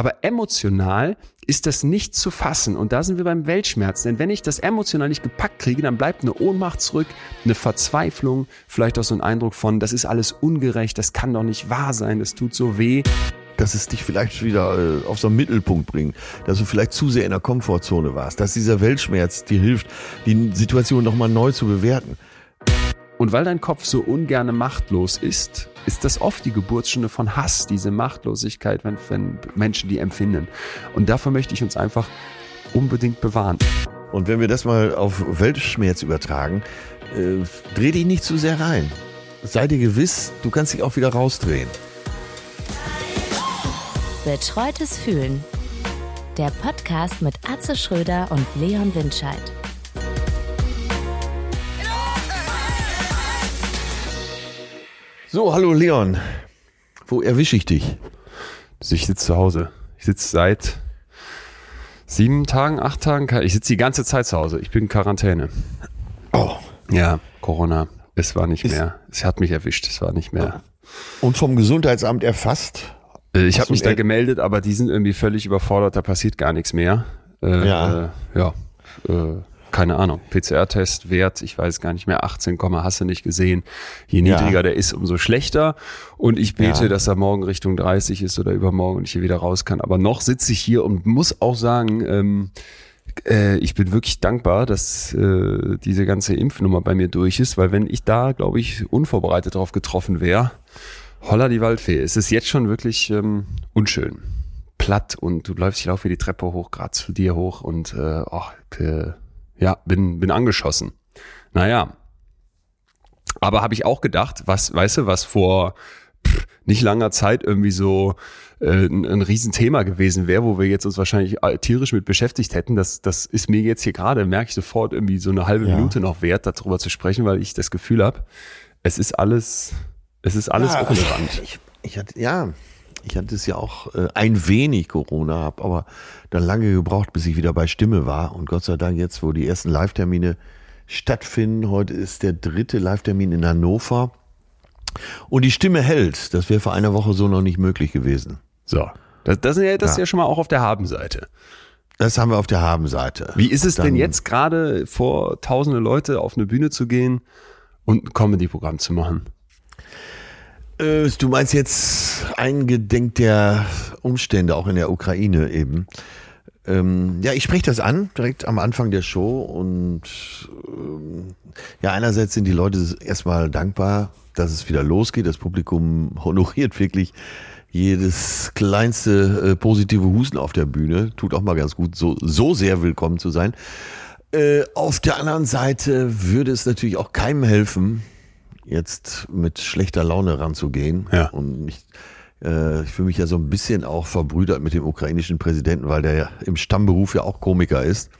Aber emotional ist das nicht zu fassen. Und da sind wir beim Weltschmerz. Denn wenn ich das emotional nicht gepackt kriege, dann bleibt eine Ohnmacht zurück, eine Verzweiflung, vielleicht auch so ein Eindruck von, das ist alles ungerecht, das kann doch nicht wahr sein, das tut so weh dass es dich vielleicht wieder äh, auf so einen Mittelpunkt bringt, dass du vielleicht zu sehr in der Komfortzone warst, dass dieser Weltschmerz dir hilft, die Situation nochmal neu zu bewerten. Und weil dein Kopf so ungerne machtlos ist, ist das oft die Geburtsstunde von Hass, diese Machtlosigkeit, wenn, wenn Menschen die empfinden. Und davor möchte ich uns einfach unbedingt bewahren. Und wenn wir das mal auf Weltschmerz übertragen, äh, dreh dich nicht zu sehr rein. Sei dir gewiss, du kannst dich auch wieder rausdrehen. Betreutes Fühlen. Der Podcast mit Atze Schröder und Leon Windscheid. So, hallo Leon. Wo erwische ich dich? Ich sitze zu Hause. Ich sitze seit sieben Tagen, acht Tagen. Ich sitze die ganze Zeit zu Hause. Ich bin in Quarantäne. Oh. Ja, Corona. Es war nicht Ist mehr. Es hat mich erwischt. Es war nicht mehr. Und vom Gesundheitsamt erfasst? Äh, ich habe mich da gemeldet, aber die sind irgendwie völlig überfordert, da passiert gar nichts mehr. Äh, ja. Äh, ja. Äh, keine Ahnung. PCR-Test, Wert, ich weiß gar nicht mehr, 18, hast du nicht gesehen. Je niedriger ja. der ist, umso schlechter. Und ich bete, ja. dass er morgen Richtung 30 ist oder übermorgen und ich hier wieder raus kann. Aber noch sitze ich hier und muss auch sagen, ähm, äh, ich bin wirklich dankbar, dass äh, diese ganze Impfnummer bei mir durch ist, weil wenn ich da, glaube ich, unvorbereitet drauf getroffen wäre, Holla die Waldfee. Es ist jetzt schon wirklich ähm, unschön. Platt und du läufst, ich laufe die Treppe hoch, gerade zu dir hoch und äh, oh, äh, ja, bin, bin angeschossen. Naja. Aber habe ich auch gedacht, was, weißt du, was vor pff, nicht langer Zeit irgendwie so äh, ein, ein Riesenthema gewesen wäre, wo wir jetzt uns wahrscheinlich äh, tierisch mit beschäftigt hätten. Das, das ist mir jetzt hier gerade, merke ich sofort irgendwie so eine halbe ja. Minute noch wert, darüber zu sprechen, weil ich das Gefühl habe, es ist alles es ist alles ja, irrelevant. Ich, ich hatte, ja, ich hatte es ja auch äh, ein wenig Corona, habe aber dann lange gebraucht, bis ich wieder bei Stimme war. Und Gott sei Dank jetzt, wo die ersten Live-Termine stattfinden, heute ist der dritte Live-Termin in Hannover. Und die Stimme hält. Das wäre vor einer Woche so noch nicht möglich gewesen. So. Das, das, ist, ja, das ja. ist ja schon mal auch auf der Habenseite. Das haben wir auf der Habenseite. Wie ist es denn jetzt gerade vor tausende Leute auf eine Bühne zu gehen und ein Comedy-Programm zu machen? Äh, du meinst jetzt eingedenk der Umstände, auch in der Ukraine eben. Ähm, ja, ich spreche das an, direkt am Anfang der Show. Und ähm, ja, einerseits sind die Leute erstmal dankbar, dass es wieder losgeht. Das Publikum honoriert wirklich jedes kleinste äh, positive Husten auf der Bühne. Tut auch mal ganz gut, so, so sehr willkommen zu sein. Äh, auf der anderen Seite würde es natürlich auch keinem helfen, jetzt mit schlechter Laune ranzugehen. Ja. Und ich, äh, ich fühle mich ja so ein bisschen auch verbrüdert mit dem ukrainischen Präsidenten, weil der ja im Stammberuf ja auch Komiker ist.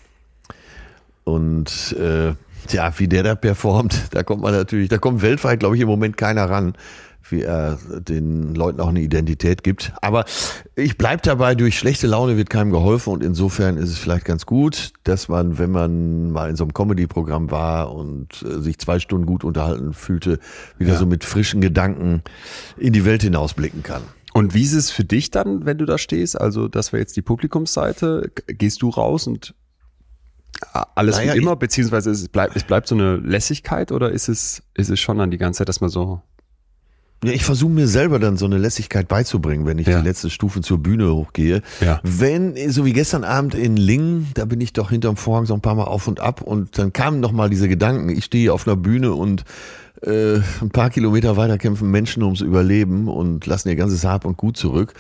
Und äh, ja, wie der da performt, da kommt man natürlich, da kommt weltweit, glaube ich, im Moment keiner ran wie er den Leuten auch eine Identität gibt. Aber ich bleib dabei, durch schlechte Laune wird keinem geholfen und insofern ist es vielleicht ganz gut, dass man, wenn man mal in so einem Comedy-Programm war und äh, sich zwei Stunden gut unterhalten fühlte, wieder ja. so mit frischen Gedanken in die Welt hinausblicken kann. Und wie ist es für dich dann, wenn du da stehst? Also, das war jetzt die Publikumsseite. Gehst du raus und alles naja, wie immer, beziehungsweise es bleibt, es bleibt so eine Lässigkeit oder ist es, ist es schon dann die ganze Zeit, dass man so ja, ich versuche mir selber dann so eine Lässigkeit beizubringen, wenn ich ja. die letzte Stufe zur Bühne hochgehe. Ja. Wenn, so wie gestern Abend in Lingen, da bin ich doch hinterm Vorhang so ein paar Mal auf und ab und dann kamen noch mal diese Gedanken, ich stehe auf einer Bühne und äh, ein paar Kilometer weiter kämpfen Menschen ums Überleben und lassen ihr ganzes Hab und Gut zurück.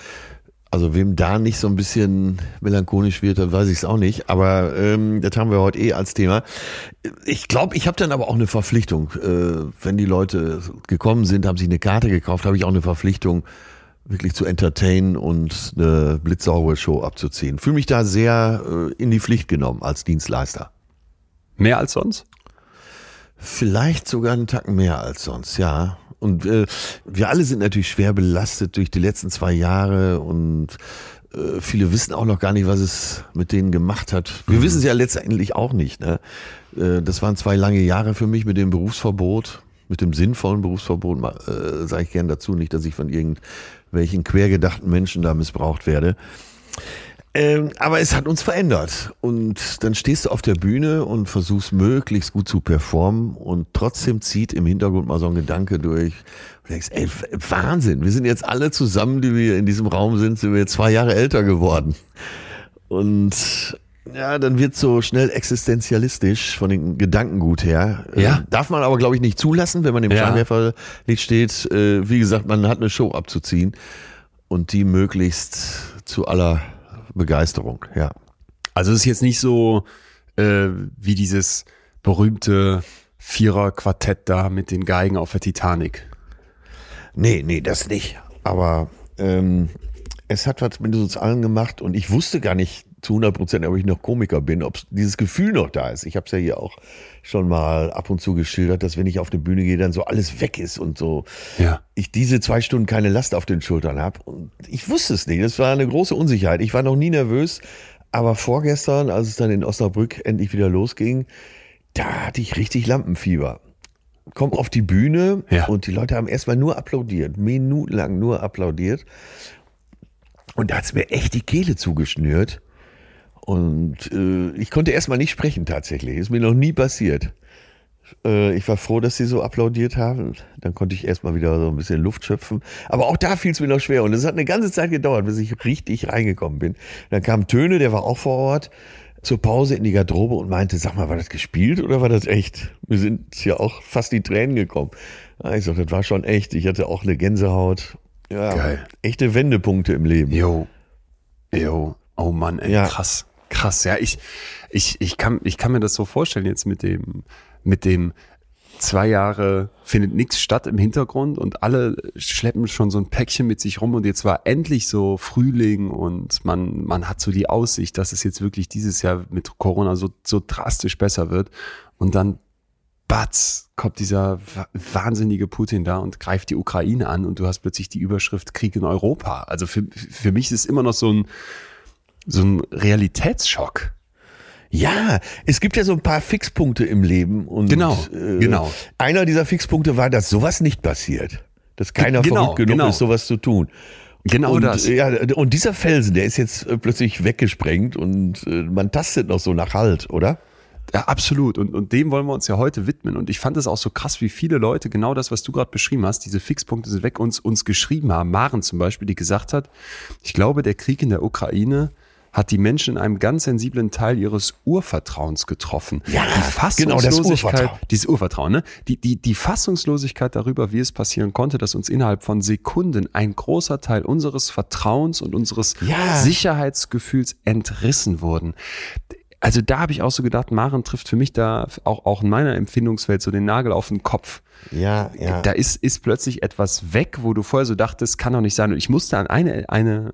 Also wem da nicht so ein bisschen melancholisch wird, dann weiß ich es auch nicht. Aber ähm, das haben wir heute eh als Thema. Ich glaube, ich habe dann aber auch eine Verpflichtung. Äh, wenn die Leute gekommen sind, haben sich eine Karte gekauft, habe ich auch eine Verpflichtung, wirklich zu entertainen und eine blitzsaubere Show abzuziehen. Fühle mich da sehr äh, in die Pflicht genommen als Dienstleister. Mehr als sonst? Vielleicht sogar einen Tacken mehr als sonst, ja. Und äh, wir alle sind natürlich schwer belastet durch die letzten zwei Jahre und äh, viele wissen auch noch gar nicht, was es mit denen gemacht hat. Wir mhm. wissen es ja letztendlich auch nicht. Ne? Äh, das waren zwei lange Jahre für mich mit dem Berufsverbot, mit dem sinnvollen Berufsverbot, äh, sage ich gern dazu, nicht, dass ich von irgendwelchen quergedachten Menschen da missbraucht werde. Ähm, aber es hat uns verändert. Und dann stehst du auf der Bühne und versuchst möglichst gut zu performen und trotzdem zieht im Hintergrund mal so ein Gedanke durch. Und denkst, ey, Wahnsinn, wir sind jetzt alle zusammen, die wir in diesem Raum sind, sind wir zwei Jahre älter geworden. Und ja, dann wird so schnell existenzialistisch von den Gedankengut her. Ja. Äh, darf man aber, glaube ich, nicht zulassen, wenn man im Ja. Scheinwerferlicht steht. Äh, wie gesagt, man hat eine Show abzuziehen und die möglichst zu aller Begeisterung, ja. Also es ist jetzt nicht so äh, wie dieses berühmte Vierer-Quartett da mit den Geigen auf der Titanic. Nee, nee, das nicht. Aber ähm, es hat was mit uns allen gemacht und ich wusste gar nicht zu 100 Prozent, ob ich noch Komiker bin, ob dieses Gefühl noch da ist. Ich habe es ja hier auch schon mal ab und zu geschildert, dass wenn ich auf eine Bühne gehe, dann so alles weg ist und so Ja. ich diese zwei Stunden keine Last auf den Schultern habe. Und ich wusste es nicht. Das war eine große Unsicherheit. Ich war noch nie nervös, aber vorgestern, als es dann in Osnabrück endlich wieder losging, da hatte ich richtig Lampenfieber. Komm auf die Bühne Ja. und die Leute haben erstmal nur applaudiert, minutenlang nur applaudiert. Und da hat's mir echt die Kehle zugeschnürt. Und äh, ich konnte erstmal nicht sprechen tatsächlich. Ist mir noch nie passiert. Äh, ich war froh, dass sie so applaudiert haben. Dann konnte ich erstmal wieder so ein bisschen Luft schöpfen. Aber auch da fiel es mir noch schwer. Und es hat eine ganze Zeit gedauert, bis ich richtig reingekommen bin. Dann kam Töne, der war auch vor Ort, zur Pause in die Garderobe und meinte, sag mal, war das gespielt oder war das echt? Wir sind ja auch fast die Tränen gekommen. Ja, ich sag, das war schon echt. Ich hatte auch eine Gänsehaut. Ja, Geil. echte Wendepunkte im Leben. Jo. Jo. Oh Mann, ey, Ja. krass. Krass. Ja, ich, ich, ich kann, ich kann mir das so vorstellen jetzt mit dem, mit dem zwei Jahre findet nichts statt im Hintergrund und alle schleppen schon so ein Päckchen mit sich rum und jetzt war endlich so Frühling und man, man hat so die Aussicht, dass es jetzt wirklich dieses Jahr mit Corona so, so drastisch besser wird und dann batz, kommt dieser wa- wahnsinnige Putin da und greift die Ukraine an und du hast plötzlich die Überschrift Krieg in Europa. Also für, für mich ist immer noch so ein, so ein Realitätsschock. Ja, es gibt ja so ein paar Fixpunkte im Leben und Genau, genau. Einer dieser Fixpunkte war, dass sowas nicht passiert. Dass keiner Genau, verrückt genug genau. ist, sowas zu tun. Genau und, das. äh, Ja, und dieser Felsen, der ist jetzt äh, plötzlich weggesprengt und äh, man tastet noch so nach Halt, oder? Ja, absolut. Und, und dem wollen wir uns ja heute widmen. Und ich fand es auch so krass, wie viele Leute genau das, was du gerade beschrieben hast, diese Fixpunkte sind weg, uns, uns geschrieben haben. Maren zum Beispiel, die gesagt hat, ich glaube, der Krieg in der Ukraine hat die Menschen in einem ganz sensiblen Teil ihres Urvertrauens getroffen. Ja, die genau, das Fassungslosigkeit, Urvertrauen. dieses Urvertrauen, ne? Die, die, die Fassungslosigkeit darüber, wie es passieren konnte, dass uns innerhalb von Sekunden ein großer Teil unseres Vertrauens und unseres Ja. Sicherheitsgefühls entrissen wurden. Also da habe ich auch so gedacht, Maren trifft für mich da auch, auch in meiner Empfindungswelt so den Nagel auf den Kopf. Ja, ja. Da ist, ist plötzlich etwas weg, wo du vorher so dachtest, kann doch nicht sein. Und ich musste an eine, eine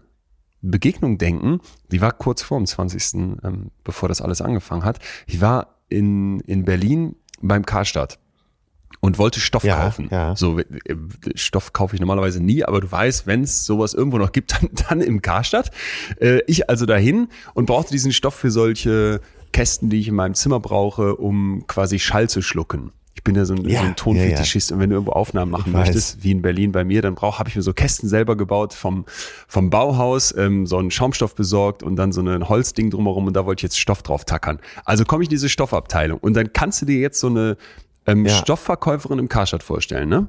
Begegnung denken, die war kurz vor dem 20., ähm, bevor das alles angefangen hat. Ich war in, in Berlin beim Karstadt und wollte Stoff Ja, kaufen. ja. So Stoff kaufe ich normalerweise nie, aber du weißt, wenn es sowas irgendwo noch gibt, dann, dann im Karstadt. Äh, ich also dahin und brauchte diesen Stoff für solche Kästen, die ich in meinem Zimmer brauche, um quasi Schall zu schlucken. Ich bin ja so ein, Ja, so ein Tonfetischist und wenn du irgendwo Aufnahmen machen Ich weiß. möchtest, wie in Berlin bei mir, dann brauch habe ich mir so Kästen selber gebaut vom vom Bauhaus, ähm, so einen Schaumstoff besorgt und dann so ein Holzding drumherum und da wollte ich jetzt Stoff drauf tackern. Also komme ich in diese Stoffabteilung und dann kannst du dir jetzt so eine ähm, Ja. Stoffverkäuferin im Karstadt vorstellen, ne?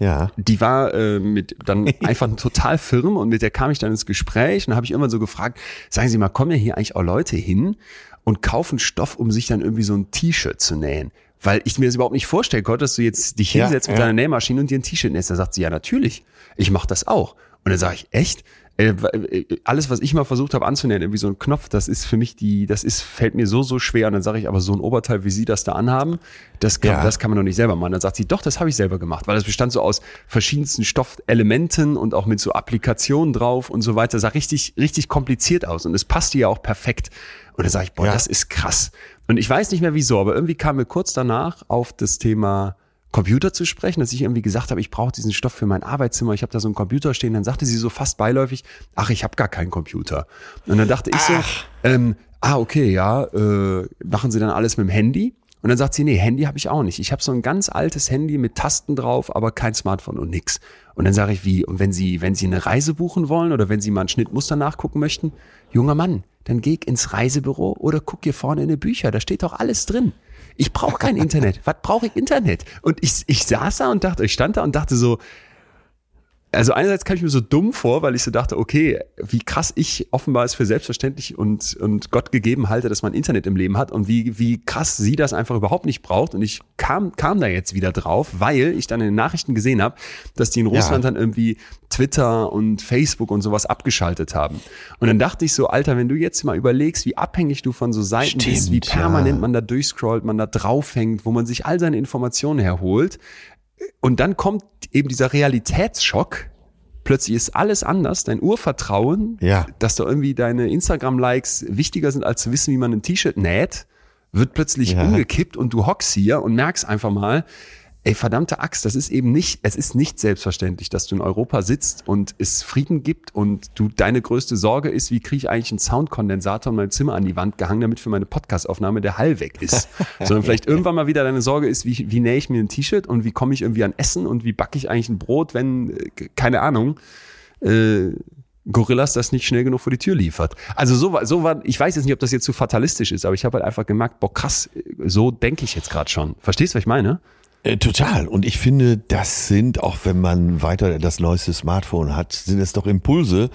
ja. Die war äh, mit dann einfach total firm und mit der kam ich dann ins Gespräch und habe ich immer so gefragt, sagen Sie mal, kommen ja hier eigentlich auch Leute hin und kaufen Stoff, um sich dann irgendwie so ein T-Shirt zu nähen? Weil ich mir das überhaupt nicht vorstellen konnte, dass du jetzt dich Ja, hinsetzt mit ja. deiner Nähmaschine und dir ein T-Shirt nähst. Da sagt sie, ja natürlich, ich mache das auch. Und dann sage ich, echt? Äh, äh, alles, was ich mal versucht habe anzunähen, irgendwie so ein Knopf, das ist für mich die, das ist, fällt mir so, so schwer. Und dann sage ich, aber so ein Oberteil, wie Sie das da anhaben, das kann, Ja. das kann man doch nicht selber machen. Dann sagt sie, doch, das habe ich selber gemacht, weil das bestand so aus verschiedensten Stoffelementen und auch mit so Applikationen drauf und so weiter. Das sah richtig, richtig kompliziert aus und es passte ja auch perfekt. Und dann sage ich, boah, Ja. das ist krass. Und ich weiß nicht mehr wieso, aber irgendwie kam mir kurz danach auf das Thema Computer zu sprechen, dass ich irgendwie gesagt habe, ich brauche diesen Stoff für mein Arbeitszimmer, ich habe da so einen Computer stehen. Dann sagte sie so fast beiläufig, ach, ich habe gar keinen Computer. Und dann dachte ich so, ähm, ah, okay, ja, äh, machen Sie dann alles mit dem Handy? Und dann sagt sie, nee, Handy habe ich auch nicht. Ich habe so ein ganz altes Handy mit Tasten drauf, aber kein Smartphone und nix. Und dann sage ich, wie, und wenn Sie, wenn Sie eine Reise buchen wollen oder wenn Sie mal ein Schnittmuster nachgucken möchten, junger Mann, dann geh ins Reisebüro oder guck hier vorne in die Bücher, da steht doch alles drin. Ich brauche kein Internet. Was brauche ich Internet? Und ich, ich saß da und dachte, ich stand da und dachte so, also einerseits kam ich mir so dumm vor, weil ich so dachte, okay, wie krass ich offenbar es für selbstverständlich und, und Gott gegeben halte, dass man Internet im Leben hat und wie, wie krass sie das einfach überhaupt nicht braucht. Und ich kam, kam da jetzt wieder drauf, weil ich dann in den Nachrichten gesehen habe, dass die in Russland ja. dann irgendwie Twitter und Facebook und sowas abgeschaltet haben. Und dann dachte ich so, Alter, wenn du jetzt mal überlegst, wie abhängig du von so Seiten Stimmt, bist, wie permanent ja. man da durchscrollt, man da draufhängt, wo man sich all seine Informationen herholt, und dann kommt eben dieser Realitätsschock. Plötzlich ist alles anders. Dein Urvertrauen, ja. dass da irgendwie deine Instagram-Likes wichtiger sind, als zu wissen, wie man ein T-Shirt näht, wird plötzlich ja. umgekippt und du hockst hier und merkst einfach mal, Ey, verdammte Axt, das ist eben nicht, es ist nicht selbstverständlich, dass du in Europa sitzt und es Frieden gibt und du deine größte Sorge ist, wie kriege ich eigentlich einen Soundkondensator in meinem Zimmer an die Wand gehangen, damit für meine Podcastaufnahme der Hall weg ist. Sondern vielleicht irgendwann mal wieder deine Sorge ist, wie, wie nähe ich mir ein T-Shirt und wie komme ich irgendwie an Essen und wie backe ich eigentlich ein Brot, wenn, äh, keine Ahnung, äh, Gorillas das nicht schnell genug vor die Tür liefert. Also so war, so war, ich weiß jetzt nicht, ob das jetzt zu fatalistisch ist, aber ich habe halt einfach gemerkt, boah krass, so denke ich jetzt gerade schon. Verstehst du, was ich meine? Äh, total. Und ich finde, das sind, auch wenn man weiter das neueste Smartphone hat, sind es doch Impulse,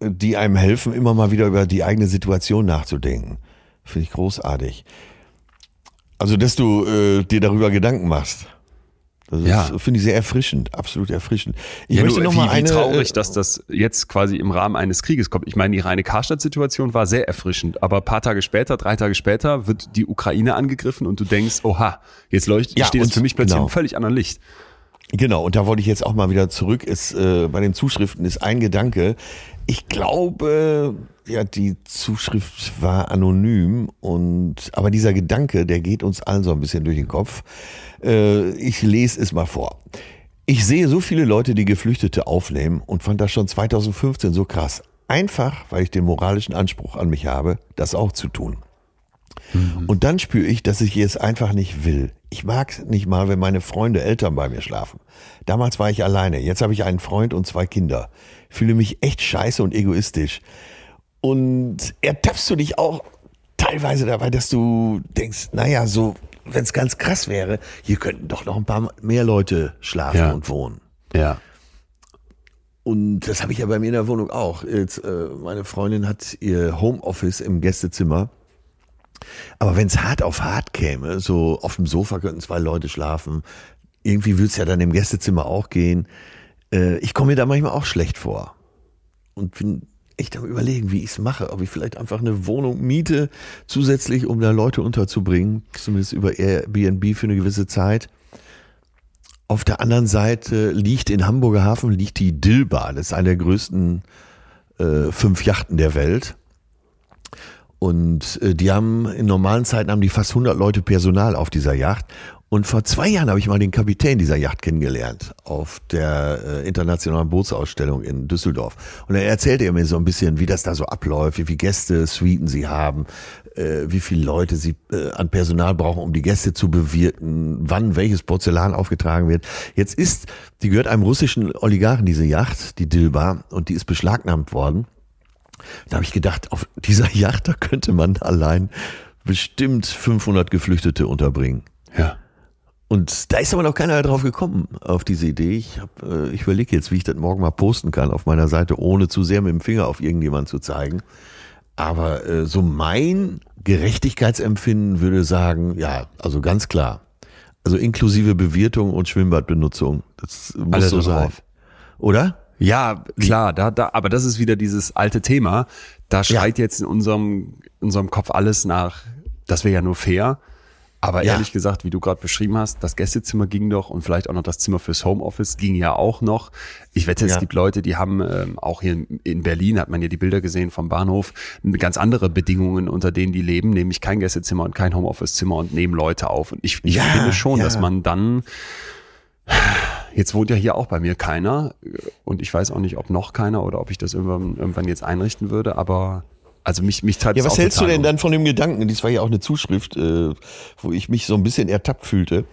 die einem helfen, immer mal wieder über die eigene Situation nachzudenken. Finde ich großartig. Also, dass du äh, dir darüber Gedanken machst. Das ja. finde ich sehr erfrischend, absolut erfrischend. Ich ja, möchte noch wie, mal eine, wie traurig, äh, dass das jetzt quasi im Rahmen eines Krieges kommt. Ich meine, die reine Karstadt-Situation war sehr erfrischend, aber paar Tage später, drei Tage später, wird die Ukraine angegriffen und du denkst, oha, jetzt leuchtet, ja, steht es für mich plötzlich genau. im völlig anderen Licht. Genau, und da wollte ich jetzt auch mal wieder zurück. Ist, äh, bei den Zuschriften ist ein Gedanke. Ich glaube, ja, die Zuschrift war anonym und aber dieser Gedanke, der geht uns allen so ein bisschen durch den Kopf. Äh, ich lese es mal vor. Ich sehe so viele Leute, die Geflüchtete aufnehmen und fand das schon 2015 so krass. Einfach, weil ich den moralischen Anspruch an mich habe, das auch zu tun. Mhm. Und dann spüre ich, dass ich es einfach nicht will. Ich mag nicht mal, wenn meine Freunde Eltern bei mir schlafen. Damals war ich alleine, jetzt habe ich einen Freund und zwei Kinder. Fühle mich echt scheiße und egoistisch. Und ertappst du dich auch teilweise dabei, dass du denkst, naja, so wenn es ganz krass wäre, hier könnten doch noch ein paar mehr Leute schlafen ja. und wohnen. Ja. Und das habe ich ja bei mir in der Wohnung auch. Jetzt, äh, meine Freundin hat ihr Homeoffice im Gästezimmer. Aber wenn es hart auf hart käme, so auf dem Sofa könnten zwei Leute schlafen, irgendwie würde es ja dann im Gästezimmer auch gehen. Äh, ich komme mir da manchmal auch schlecht vor. Und bin echt am überlegen, wie ich es mache. Ob ich vielleicht einfach eine Wohnung miete, zusätzlich, um da Leute unterzubringen, zumindest über Airbnb für eine gewisse Zeit. Auf der anderen Seite liegt in Hamburger Hafen liegt die Dilbar. Das ist eine der größten äh, fünf Yachten der Welt. Und äh, die haben in normalen Zeiten haben die fast 100 Leute Personal auf dieser Yacht. Und vor zwei Jahren habe ich mal den Kapitän dieser Yacht kennengelernt auf der äh, internationalen Bootsausstellung in Düsseldorf. Und er erzählte er mir so ein bisschen, wie das da so abläuft, wie viele Gäste, Suiten sie haben, äh, wie viele Leute sie äh, an Personal brauchen, um die Gäste zu bewirten, wann welches Porzellan aufgetragen wird. Jetzt ist, die gehört einem russischen Oligarchen, diese Yacht, die Dilba, und die ist beschlagnahmt worden. Da habe ich gedacht, auf dieser Yacht, da könnte man allein bestimmt 500 Geflüchtete unterbringen. Ja. Und da ist aber noch keiner drauf gekommen, auf diese Idee. Ich, hab, äh, ich überlege jetzt, wie ich das morgen mal posten kann auf meiner Seite, ohne zu sehr mit dem Finger auf irgendjemanden zu zeigen. Aber äh, so mein Gerechtigkeitsempfinden würde sagen, ja, also ganz klar. Also inklusive Bewirtung und Schwimmbadbenutzung. Das muss Alles so sein. Drauf. Oder? Ja, klar, da, da, aber das ist wieder dieses alte Thema. Da schreit ja. jetzt in unserem, in unserem Kopf alles nach, das wäre ja nur fair. Aber ja. ehrlich gesagt, wie du gerade beschrieben hast, das Gästezimmer ging doch und vielleicht auch noch das Zimmer fürs Homeoffice ging ja auch noch. Ich wette, ja. es gibt Leute, die haben ähm, auch hier in Berlin, hat man ja die Bilder gesehen vom Bahnhof, ganz andere Bedingungen, unter denen die leben, nämlich kein Gästezimmer und kein Homeoffice-Zimmer und nehmen Leute auf. Und ich, ich ja, finde schon, dass man dann Jetzt wohnt ja hier auch bei mir keiner und ich weiß auch nicht, ob noch keiner oder ob ich das irgendwann, irgendwann jetzt einrichten würde, aber Also mich, mich tat Ja, was hältst du denn um. dann von dem Gedanken? Dies war ja auch eine Zuschrift, äh, wo ich mich so ein bisschen ertappt fühlte.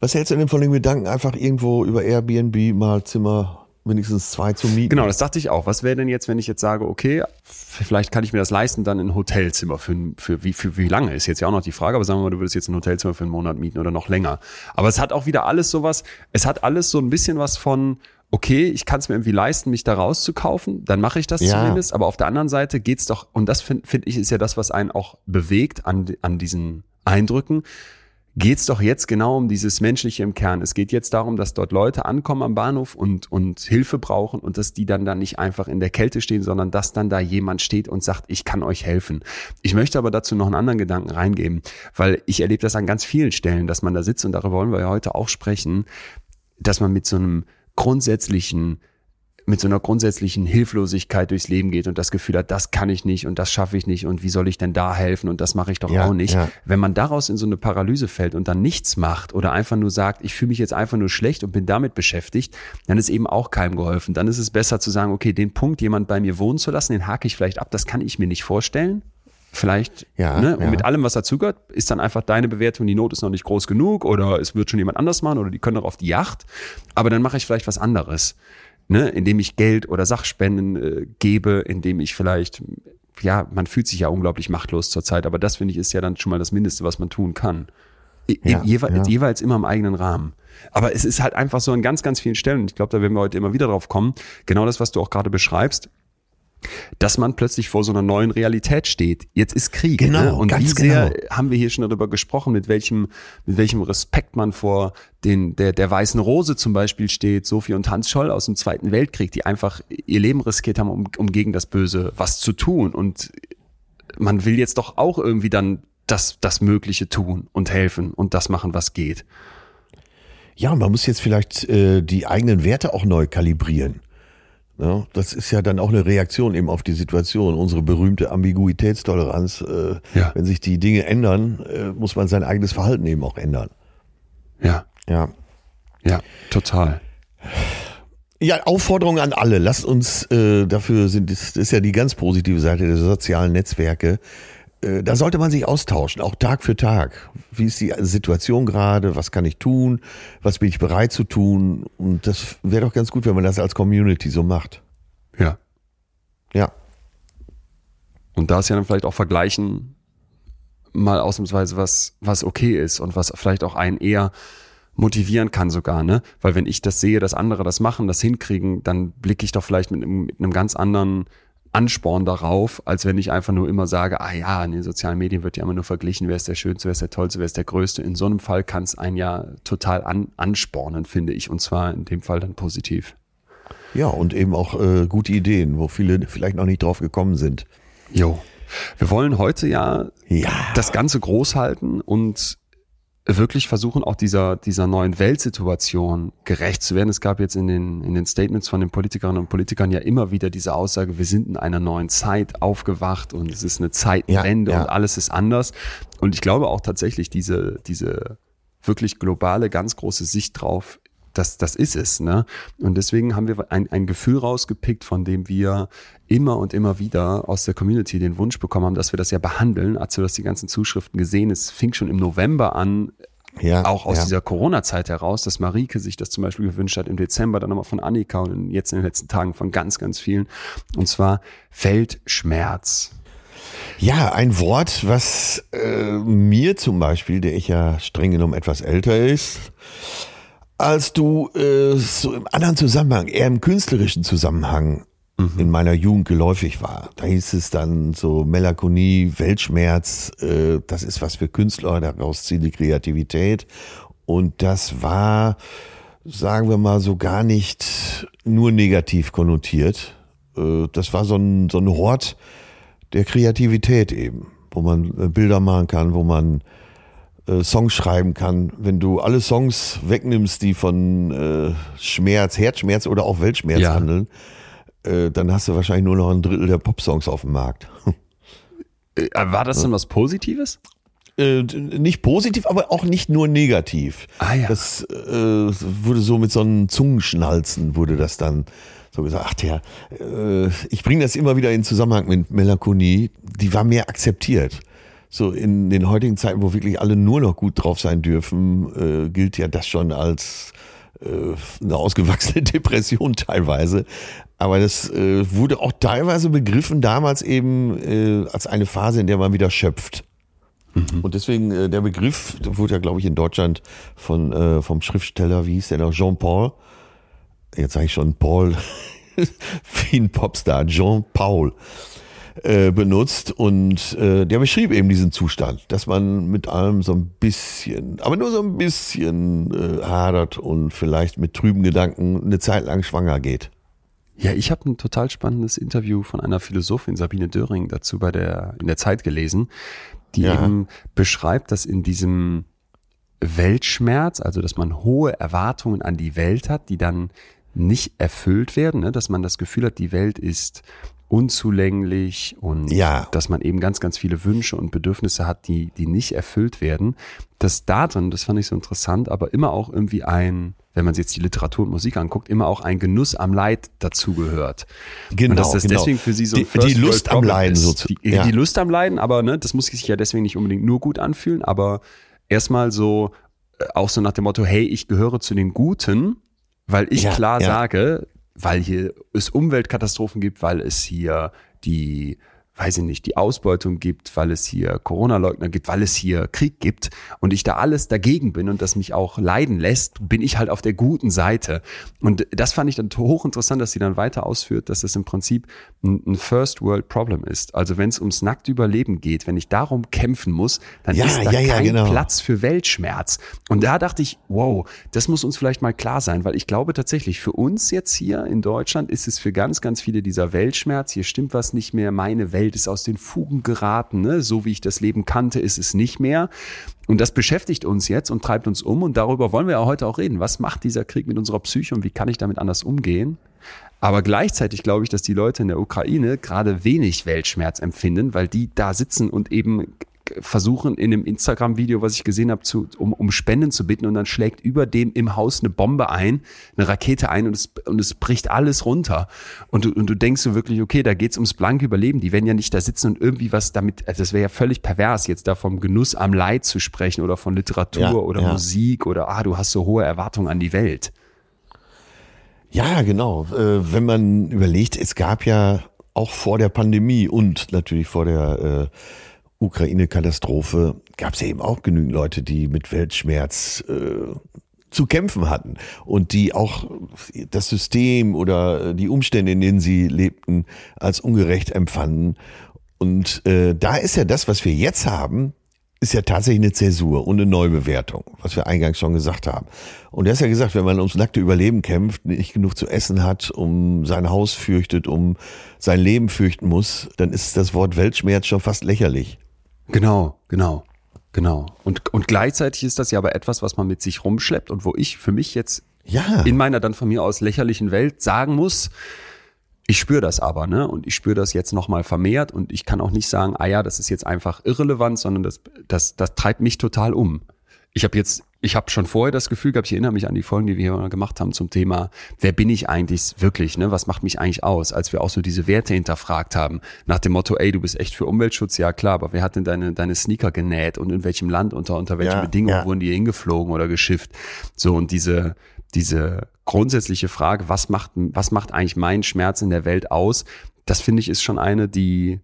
Was hältst du denn von dem Gedanken, einfach irgendwo über Airbnb mal Zimmer wenigstens zwei zu mieten. Genau, das dachte ich auch. Was wäre denn jetzt, wenn ich jetzt sage, okay, vielleicht kann ich mir das leisten, dann ein Hotelzimmer für, für, wie, für wie lange, ist jetzt ja auch noch die Frage, aber sagen wir mal, du würdest jetzt ein Hotelzimmer für einen Monat mieten oder noch länger. Aber es hat auch wieder alles sowas, es hat alles so ein bisschen was von, okay, ich kann es mir irgendwie leisten, mich da rauszukaufen, dann mache ich das ja. zumindest. Aber auf der anderen Seite geht's doch, und das finde find ich ist ja das, was einen auch bewegt an, an diesen Eindrücken geht es doch jetzt genau um dieses Menschliche im Kern. Es geht jetzt darum, dass dort Leute ankommen am Bahnhof und, und Hilfe brauchen und dass die dann da nicht einfach in der Kälte stehen, sondern dass dann da jemand steht und sagt, ich kann euch helfen. Ich möchte aber dazu noch einen anderen Gedanken reingeben, weil ich erlebe das an ganz vielen Stellen, dass man da sitzt und darüber wollen wir ja heute auch sprechen, dass man mit so einem grundsätzlichen mit so einer grundsätzlichen Hilflosigkeit durchs Leben geht und das Gefühl hat, das kann ich nicht und das schaffe ich nicht und wie soll ich denn da helfen und das mache ich doch ja, auch nicht. Ja. Wenn man daraus in so eine Paralyse fällt und dann nichts macht oder einfach nur sagt, ich fühle mich jetzt einfach nur schlecht und bin damit beschäftigt, dann ist eben auch keinem geholfen. Dann ist es besser zu sagen, okay, den Punkt, jemand bei mir wohnen zu lassen, den hake ich vielleicht ab, das kann ich mir nicht vorstellen. Vielleicht, ja, ne? Und ja. mit allem, was dazugehört, ist dann einfach deine Bewertung, die Not ist noch nicht groß genug oder es wird schon jemand anders machen oder die können doch auf die Yacht. Aber dann mache ich vielleicht was anderes ne, indem ich Geld oder Sachspenden äh, gebe, indem ich vielleicht, ja, man fühlt sich ja unglaublich machtlos zurzeit, aber das finde ich ist ja dann schon mal das Mindeste, was man tun kann. Ja, jewe ja. Jeweils immer im eigenen Rahmen. Aber es ist halt einfach so an ganz, ganz vielen Stellen, und ich glaube, da werden wir heute immer wieder drauf kommen, genau das, was du auch gerade beschreibst, dass man plötzlich vor so einer neuen Realität steht. Jetzt ist Krieg. Genau, ne? Und wie sehr genau. haben wir hier schon darüber gesprochen, mit welchem, mit welchem Respekt man vor den, der, der Weißen Rose zum Beispiel steht, Sophie und Hans Scholl aus dem Zweiten Weltkrieg, die einfach ihr Leben riskiert haben, um, um gegen das Böse was zu tun. Und man will jetzt doch auch irgendwie dann das, das Mögliche tun und helfen und das machen, was geht. Ja, man muss jetzt vielleicht äh, die eigenen Werte auch neu kalibrieren. Ja, das ist ja dann auch eine Reaktion eben auf die Situation, unsere berühmte Ambiguitätstoleranz. Äh, ja. Wenn sich die Dinge ändern, äh, muss man sein eigenes Verhalten eben auch ändern. Ja. Ja. Ja, total. Ja, Aufforderung an alle. Lasst uns, äh, dafür sind, das ist ja die ganz positive Seite der sozialen Netzwerke. Äh, da sollte man sich austauschen, auch Tag für Tag. Wie ist die Situation gerade? Was kann ich tun? Was bin ich bereit zu tun? Und das wäre doch ganz gut, wenn man das als Community so macht. Ja. Ja. Und da ist ja dann vielleicht auch vergleichen, mal ausnahmsweise, was, was okay ist und was vielleicht auch einen eher motivieren kann sogar, ne? Weil wenn ich das sehe, dass andere das machen, das hinkriegen, dann blicke ich doch vielleicht mit einem, mit einem ganz anderen Ansporn darauf, als wenn ich einfach nur immer sage, ah ja, in den sozialen Medien wird ja immer nur verglichen, wer ist der Schönste, wer ist der Tollste, wer ist der Größte. In so einem Fall kann es einen ja total an, anspornen, finde ich, und zwar in dem Fall dann positiv. Ja, und eben auch äh, gute Ideen, wo viele vielleicht noch nicht drauf gekommen sind. Jo. Wir wollen heute ja, ja. das Ganze groß halten und wirklich versuchen, auch dieser, dieser neuen Weltsituation gerecht zu werden. Es gab jetzt in den, in den Statements von den Politikerinnen und Politikern ja immer wieder diese Aussage, wir sind in einer neuen Zeit aufgewacht und es ist eine Zeitenwende ja, ja. und alles ist anders. Und ich glaube auch tatsächlich diese, diese wirklich globale, ganz große Sicht drauf das, das ist es. Ne? Und deswegen haben wir ein, ein Gefühl rausgepickt, von dem wir immer und immer wieder aus der Community den Wunsch bekommen haben, dass wir das ja behandeln. Als du das die ganzen Zuschriften gesehen, es fing schon im November an, ja, auch aus ja. dieser Corona-Zeit heraus, dass Marike sich das zum Beispiel gewünscht hat, im Dezember dann nochmal von Annika und jetzt in den letzten Tagen von ganz, ganz vielen. Und zwar Feldschmerz. Ja, ein Wort, was äh, mir zum Beispiel, der ich ja streng genommen etwas älter ist, als du äh, so im anderen Zusammenhang, eher im künstlerischen Zusammenhang mhm. in meiner Jugend geläufig war. Da hieß es dann so Melancholie, Weltschmerz, äh, das ist was für Künstler, daraus zieht die Kreativität. Und das war, sagen wir mal, so gar nicht nur negativ konnotiert. Äh, das war so ein, so ein Hort der Kreativität eben, wo man äh, Bilder machen kann, wo man äh, Songs schreiben kann. Wenn du alle Songs wegnimmst, die von äh, Schmerz, Herzschmerz oder auch Weltschmerz ja. handeln, äh, dann hast du wahrscheinlich nur noch ein Drittel der Popsongs auf dem Markt. Äh, war das denn was Positives? Äh, nicht positiv, aber auch nicht nur negativ. Ah, ja. Das äh, wurde so mit so einem Zungenschnalzen wurde das dann so gesagt, ach ja, äh, ich bringe das immer wieder in Zusammenhang mit Melancholie, die war mehr akzeptiert. So in den heutigen Zeiten, wo wirklich alle nur noch gut drauf sein dürfen, äh, gilt ja das schon als äh, eine ausgewachsene Depression teilweise. Aber das äh, wurde auch teilweise begriffen damals eben äh, als eine Phase, in der man wieder schöpft. Mhm. Und deswegen äh, der Begriff wurde ja, glaube ich, in Deutschland von äh, vom Schriftsteller, wie hieß der noch, Jean-Paul. Jetzt sage ich schon Paul, wie ein Popstar, Jean Paul äh, benutzt und äh, der beschrieb eben diesen Zustand, dass man mit allem so ein bisschen, aber nur so ein bisschen äh, hadert und vielleicht mit trüben Gedanken eine Zeit lang schwanger geht. Ja, ich habe ein total spannendes Interview von einer Philosophin Sabine Döring dazu bei der in der Zeit gelesen, die ja. eben beschreibt, dass in diesem Weltschmerz, also dass man hohe Erwartungen an die Welt hat, die dann nicht erfüllt werden, ne? dass man das Gefühl hat, die Welt ist unzulänglich und ja. dass man eben ganz, ganz viele Wünsche und Bedürfnisse hat, die, die nicht erfüllt werden. Dass da drin, das fand ich so interessant, aber immer auch irgendwie ein, wenn man sich jetzt die Literatur und Musik anguckt, immer auch ein Genuss am Leid dazugehört. Genau. Und dass das genau. deswegen für sie so ein die, die Lust am Leiden sozusagen. Die, ja. die Lust am Leiden, aber ne, das muss sich ja deswegen nicht unbedingt nur gut anfühlen, aber erstmal so, äh, auch so nach dem Motto, hey, ich gehöre zu den Guten, weil ich ja, klar ja. sage, weil hier es Umweltkatastrophen gibt, weil es hier die weiß ich nicht, die Ausbeutung gibt, weil es hier Corona-Leugner gibt, weil es hier Krieg gibt und ich da alles dagegen bin und das mich auch leiden lässt, bin ich halt auf der guten Seite. Und das fand ich dann hochinteressant, dass sie dann weiter ausführt, dass es im Prinzip ein First World Problem ist. Also wenn es ums nackte Überleben geht, wenn ich darum kämpfen muss, dann ja, ist da ja, kein ja, genau. Platz für Weltschmerz. Und da dachte ich, wow, das muss uns vielleicht mal klar sein, weil ich glaube tatsächlich, für uns jetzt hier in Deutschland ist es für ganz, ganz viele dieser Weltschmerz, hier stimmt was nicht mehr, meine Welt Welt ist aus den Fugen geraten, ne? so wie ich das Leben kannte, ist es nicht mehr. Und das beschäftigt uns jetzt und treibt uns um und darüber wollen wir ja heute auch reden. Was macht dieser Krieg mit unserer Psyche und wie kann ich damit anders umgehen? Aber gleichzeitig glaube ich, dass die Leute in der Ukraine gerade wenig Weltschmerz empfinden, weil die da sitzen und eben versuchen in einem Instagram-Video, was ich gesehen habe, zu, um, um Spenden zu bitten und dann schlägt über dem im Haus eine Bombe ein, eine Rakete ein und es, und es bricht alles runter. Und du, und du denkst so wirklich, okay, da geht's ums blanke Überleben. Die werden ja nicht da sitzen und irgendwie was damit, also das wäre ja völlig pervers, jetzt da vom Genuss am Leid zu sprechen oder von Literatur ja, oder ja. Musik oder ah, du hast so hohe Erwartungen an die Welt. Ja, genau. Äh, wenn man überlegt, es gab ja auch vor der Pandemie und natürlich vor der äh, Ukraine-Katastrophe gab es ja eben auch genügend Leute, die mit Weltschmerz äh, zu kämpfen hatten und die auch das System oder die Umstände, in denen sie lebten, als ungerecht empfanden. Und äh, da ist ja das, was wir jetzt haben, ist ja tatsächlich eine Zäsur und eine Neubewertung, was wir eingangs schon gesagt haben. Und er hat ja gesagt, wenn man ums nackte Überleben kämpft, nicht genug zu essen hat, um sein Haus fürchtet, um sein Leben fürchten muss, dann ist das Wort Weltschmerz schon fast lächerlich. Genau, genau, genau. Und, und gleichzeitig ist das ja aber etwas, was man mit sich rumschleppt und wo ich für mich jetzt ja. in meiner dann von mir aus lächerlichen Welt sagen muss, ich spüre das aber, ne? Und ich spüre das jetzt nochmal vermehrt und ich kann auch nicht sagen, ah ja, das ist jetzt einfach irrelevant, sondern das, das, das treibt mich total um. Ich habe jetzt ich habe schon vorher das Gefühl gehabt, ich erinnere mich an die Folgen, die wir hier gemacht haben zum Thema, wer bin ich eigentlich wirklich, ne? Was macht mich eigentlich aus? Als wir auch so diese Werte hinterfragt haben, nach dem Motto, ey, du bist echt für Umweltschutz, ja klar, aber wer hat denn deine, deine Sneaker genäht und in welchem Land, unter, unter welchen ja, Bedingungen ja. wurden die hingeflogen oder geschifft? So, und diese, diese grundsätzliche Frage, was macht, was macht eigentlich mein Schmerz in der Welt aus? Das finde ich ist schon eine, die,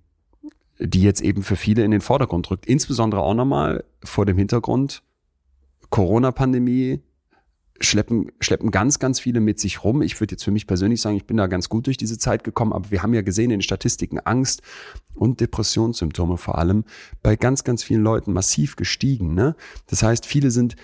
die jetzt eben für viele in den Vordergrund rückt. Insbesondere auch nochmal vor dem Hintergrund, Corona-Pandemie schleppen, schleppen ganz, ganz viele mit sich rum. Ich würde jetzt für mich persönlich sagen, ich bin da ganz gut durch diese Zeit gekommen, aber wir haben ja gesehen in den Statistiken Angst und Depressionssymptome vor allem bei ganz, ganz vielen Leuten massiv gestiegen. Ne? Das heißt, viele sind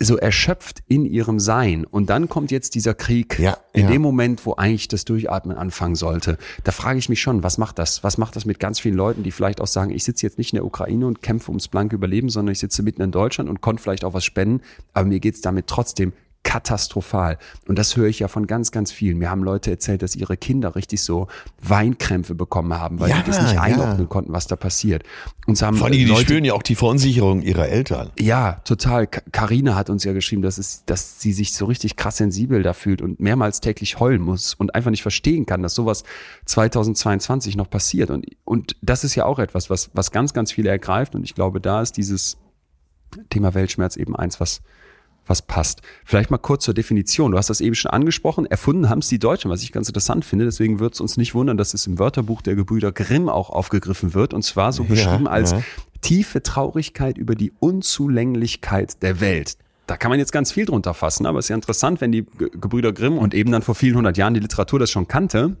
so erschöpft in ihrem Sein. Und dann kommt jetzt dieser Krieg ja, in ja. dem Moment, wo eigentlich das Durchatmen anfangen sollte. Da frage ich mich schon, was macht das? Was macht das mit ganz vielen Leuten, die vielleicht auch sagen, ich sitze jetzt nicht in der Ukraine und kämpfe ums blanke Überleben, sondern ich sitze mitten in Deutschland und konnte vielleicht auch was spenden, aber mir geht's damit trotzdem katastrophal. Und das höre ich ja von ganz, ganz vielen. Mir haben Leute erzählt, dass ihre Kinder richtig so Weinkrämpfe bekommen haben, weil ja, die das nicht ja. einordnen konnten, was da passiert. Und so haben Vor allem, die Leute, spüren ja auch die Verunsicherung ihrer Eltern. Ja, total. Karina hat uns ja geschrieben, dass, es, dass sie sich so richtig krass sensibel da fühlt und mehrmals täglich heulen muss und einfach nicht verstehen kann, dass sowas 2022 noch passiert. Und, und das ist ja auch etwas, was, was ganz, ganz viele ergreift. Und ich glaube, da ist dieses Thema Weltschmerz eben eins, was was passt. Vielleicht mal kurz zur Definition. Du hast das eben schon angesprochen. Erfunden haben es die Deutschen, was ich ganz interessant finde. Deswegen wird es uns nicht wundern, dass es im Wörterbuch der Gebrüder Grimm auch aufgegriffen wird. Und zwar so beschrieben ja, als ja. tiefe Traurigkeit über die Unzulänglichkeit der Welt. Da kann man jetzt ganz viel drunter fassen, aber es ist ja interessant, wenn die Gebrüder Grimm und eben dann vor vielen hundert Jahren die Literatur das schon kannte,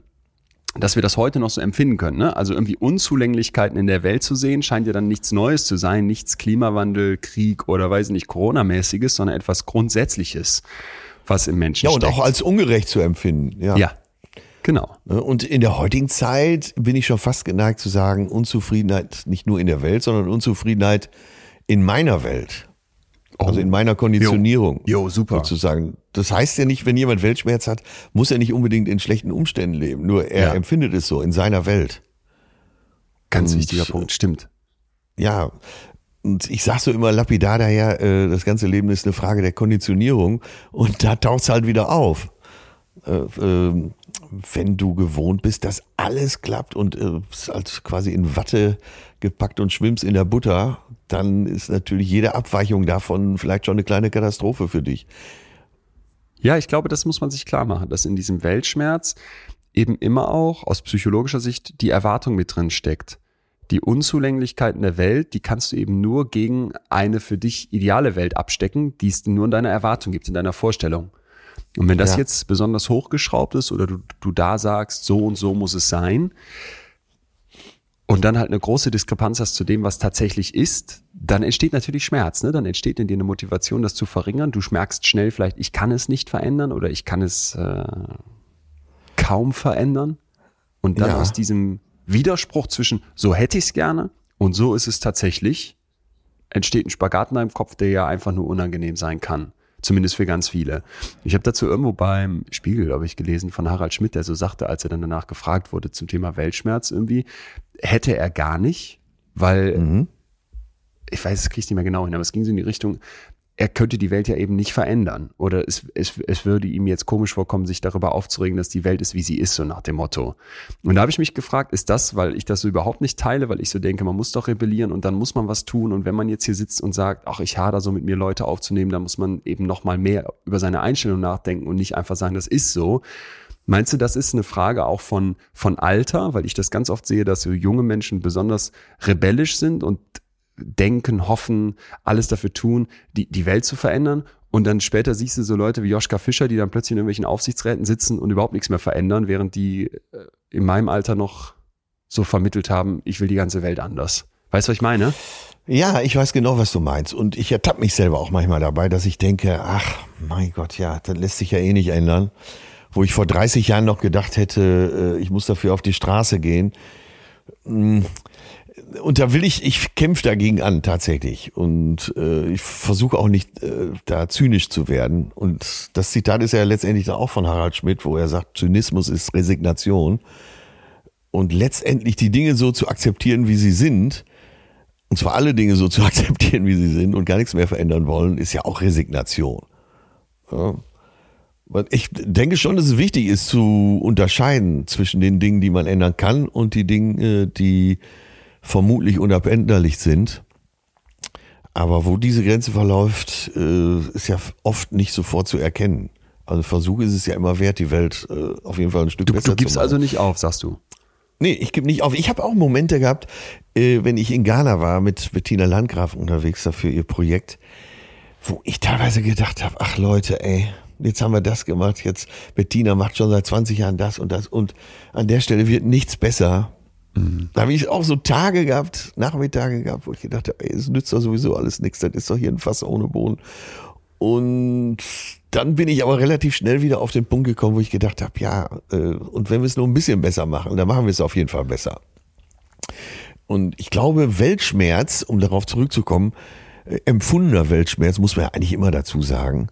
dass wir das heute noch so empfinden können. Ne? Also irgendwie Unzulänglichkeiten in der Welt zu sehen, scheint ja dann nichts Neues zu sein, nichts Klimawandel, Krieg oder weiß nicht, Corona-mäßiges, sondern etwas Grundsätzliches, was im Menschen Ja, und steckt. auch als ungerecht zu empfinden. Ja. ja, genau. Ne? Und in der heutigen Zeit bin ich schon fast geneigt zu sagen, Unzufriedenheit nicht nur in der Welt, sondern Unzufriedenheit in meiner Welt. Also in meiner Konditionierung. Jo, jo, super. Sozusagen. Das heißt ja nicht, wenn jemand Weltschmerz hat, muss er nicht unbedingt in schlechten Umständen leben. Nur er ja. empfindet es so in seiner Welt. Ganz und, wichtiger Punkt, stimmt. Ja. Und ich sag so immer lapidar daher, äh, das ganze Leben ist eine Frage der Konditionierung. Und da taucht es halt wieder auf. Äh, äh, wenn du gewohnt bist, dass alles klappt und äh, halt quasi in Watte gepackt und schwimmst in der Butter, dann ist natürlich jede Abweichung davon vielleicht schon eine kleine Katastrophe für dich. Ja, ich glaube, das muss man sich klar machen, dass in diesem Weltschmerz eben immer auch aus psychologischer Sicht die Erwartung mit drin steckt. Die Unzulänglichkeiten der Welt, die kannst du eben nur gegen eine für dich ideale Welt abstecken, die es nur in deiner Erwartung gibt, in deiner Vorstellung. Und wenn das ja. jetzt besonders hochgeschraubt ist oder du, du da sagst, so und so muss es sein, und dann halt eine große Diskrepanz hast zu dem, was tatsächlich ist, dann entsteht natürlich Schmerz. Ne? Dann entsteht in dir eine Motivation, das zu verringern. Du merkst schnell vielleicht, ich kann es nicht verändern oder ich kann es äh, kaum verändern. Und dann ja. aus diesem Widerspruch zwischen so hätte ich es gerne und so ist es tatsächlich, entsteht ein Spagat in deinem Kopf, der ja einfach nur unangenehm sein kann. Zumindest für ganz viele. Ich habe dazu irgendwo beim Spiegel, glaube ich, gelesen von Harald Schmidt, der so sagte, als er dann danach gefragt wurde zum Thema Weltschmerz irgendwie, hätte er gar nicht, weil mhm. Ich weiß, es kriege ich nicht mehr genau hin, aber es ging so in die Richtung, er könnte die Welt ja eben nicht verändern. Oder es, es, es würde ihm jetzt komisch vorkommen, sich darüber aufzuregen, dass die Welt ist, wie sie ist, so nach dem Motto. Und da habe ich mich gefragt, ist das, weil ich das so überhaupt nicht teile, weil ich so denke, man muss doch rebellieren und dann muss man was tun. Und wenn man jetzt hier sitzt und sagt, ach, ich hader so mit mir Leute aufzunehmen, dann muss man eben noch mal mehr über seine Einstellung nachdenken und nicht einfach sagen, das ist so. Meinst du, das ist eine Frage auch von, von Alter? Weil ich das ganz oft sehe, dass so junge Menschen besonders rebellisch sind und denken, hoffen, alles dafür tun, die, die Welt zu verändern. Und dann später siehst du so Leute wie Joschka Fischer, die dann plötzlich in irgendwelchen Aufsichtsräten sitzen und überhaupt nichts mehr verändern, während die äh, in meinem Alter noch so vermittelt haben, ich will die ganze Welt anders. Weißt du, was ich meine? Ja, ich weiß genau, was du meinst. Und ich ertappe mich selber auch manchmal dabei, dass ich denke, ach, mein Gott, ja, das lässt sich ja eh nicht ändern. Wo ich vor 30 Jahren noch gedacht hätte, äh, ich muss dafür auf die Straße gehen. Und da will ich, ich kämpfe dagegen an tatsächlich und äh, ich versuche auch nicht äh, da zynisch zu werden. Und das Zitat ist ja letztendlich auch von Harald Schmidt, wo er sagt, Zynismus ist Resignation. Und letztendlich die Dinge so zu akzeptieren, wie sie sind, und zwar alle Dinge so zu akzeptieren, wie sie sind und gar nichts mehr verändern wollen, ist ja auch Resignation. Ja. Ich denke schon, dass es wichtig ist zu unterscheiden zwischen den Dingen, die man ändern kann und die Dinge, die vermutlich unabänderlich sind. Aber wo diese Grenze verläuft, äh, ist ja oft nicht sofort zu erkennen. Also Versuch ist es ja immer wert, die Welt äh, auf jeden Fall ein Stück du, besser du gibst zu machen. also nicht auf, sagst du? Nee, ich gebe nicht auf. Ich habe auch Momente gehabt, äh, wenn ich in Ghana war mit Bettina Landgraf unterwegs dafür ihr Projekt, wo ich teilweise gedacht habe, ach Leute, ey, jetzt haben wir das gemacht, jetzt Bettina macht schon seit 20 Jahren das und das und an der Stelle wird nichts besser. Mhm. Da habe ich auch so Tage gehabt, Nachmittage gehabt, wo ich gedacht habe, es nützt doch sowieso alles nichts, das ist doch hier ein Fass ohne Boden. Und dann bin ich aber relativ schnell wieder auf den Punkt gekommen, wo ich gedacht habe, ja, äh, und wenn wir es nur ein bisschen besser machen, dann machen wir es auf jeden Fall besser. Und ich glaube, Weltschmerz, um darauf zurückzukommen, äh, empfundener Weltschmerz, muss man ja eigentlich immer dazu sagen,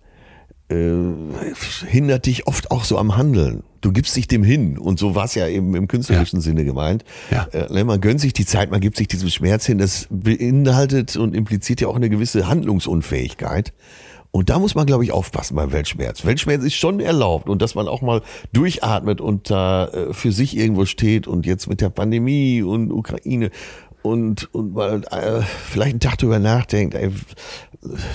hindert dich oft auch so am Handeln. Du gibst dich dem hin und so war es ja eben im künstlerischen ja. Sinne gemeint. Ja. Äh, man gönnt sich die Zeit, man gibt sich diesem Schmerz hin. Das beinhaltet und impliziert ja auch eine gewisse Handlungsunfähigkeit. Und da muss man, glaube ich, aufpassen beim Weltschmerz. Weltschmerz ist schon erlaubt und dass man auch mal durchatmet und da äh, für sich irgendwo steht und jetzt mit der Pandemie und Ukraine und, und mal äh, vielleicht einen Tag drüber nachdenkt, ey,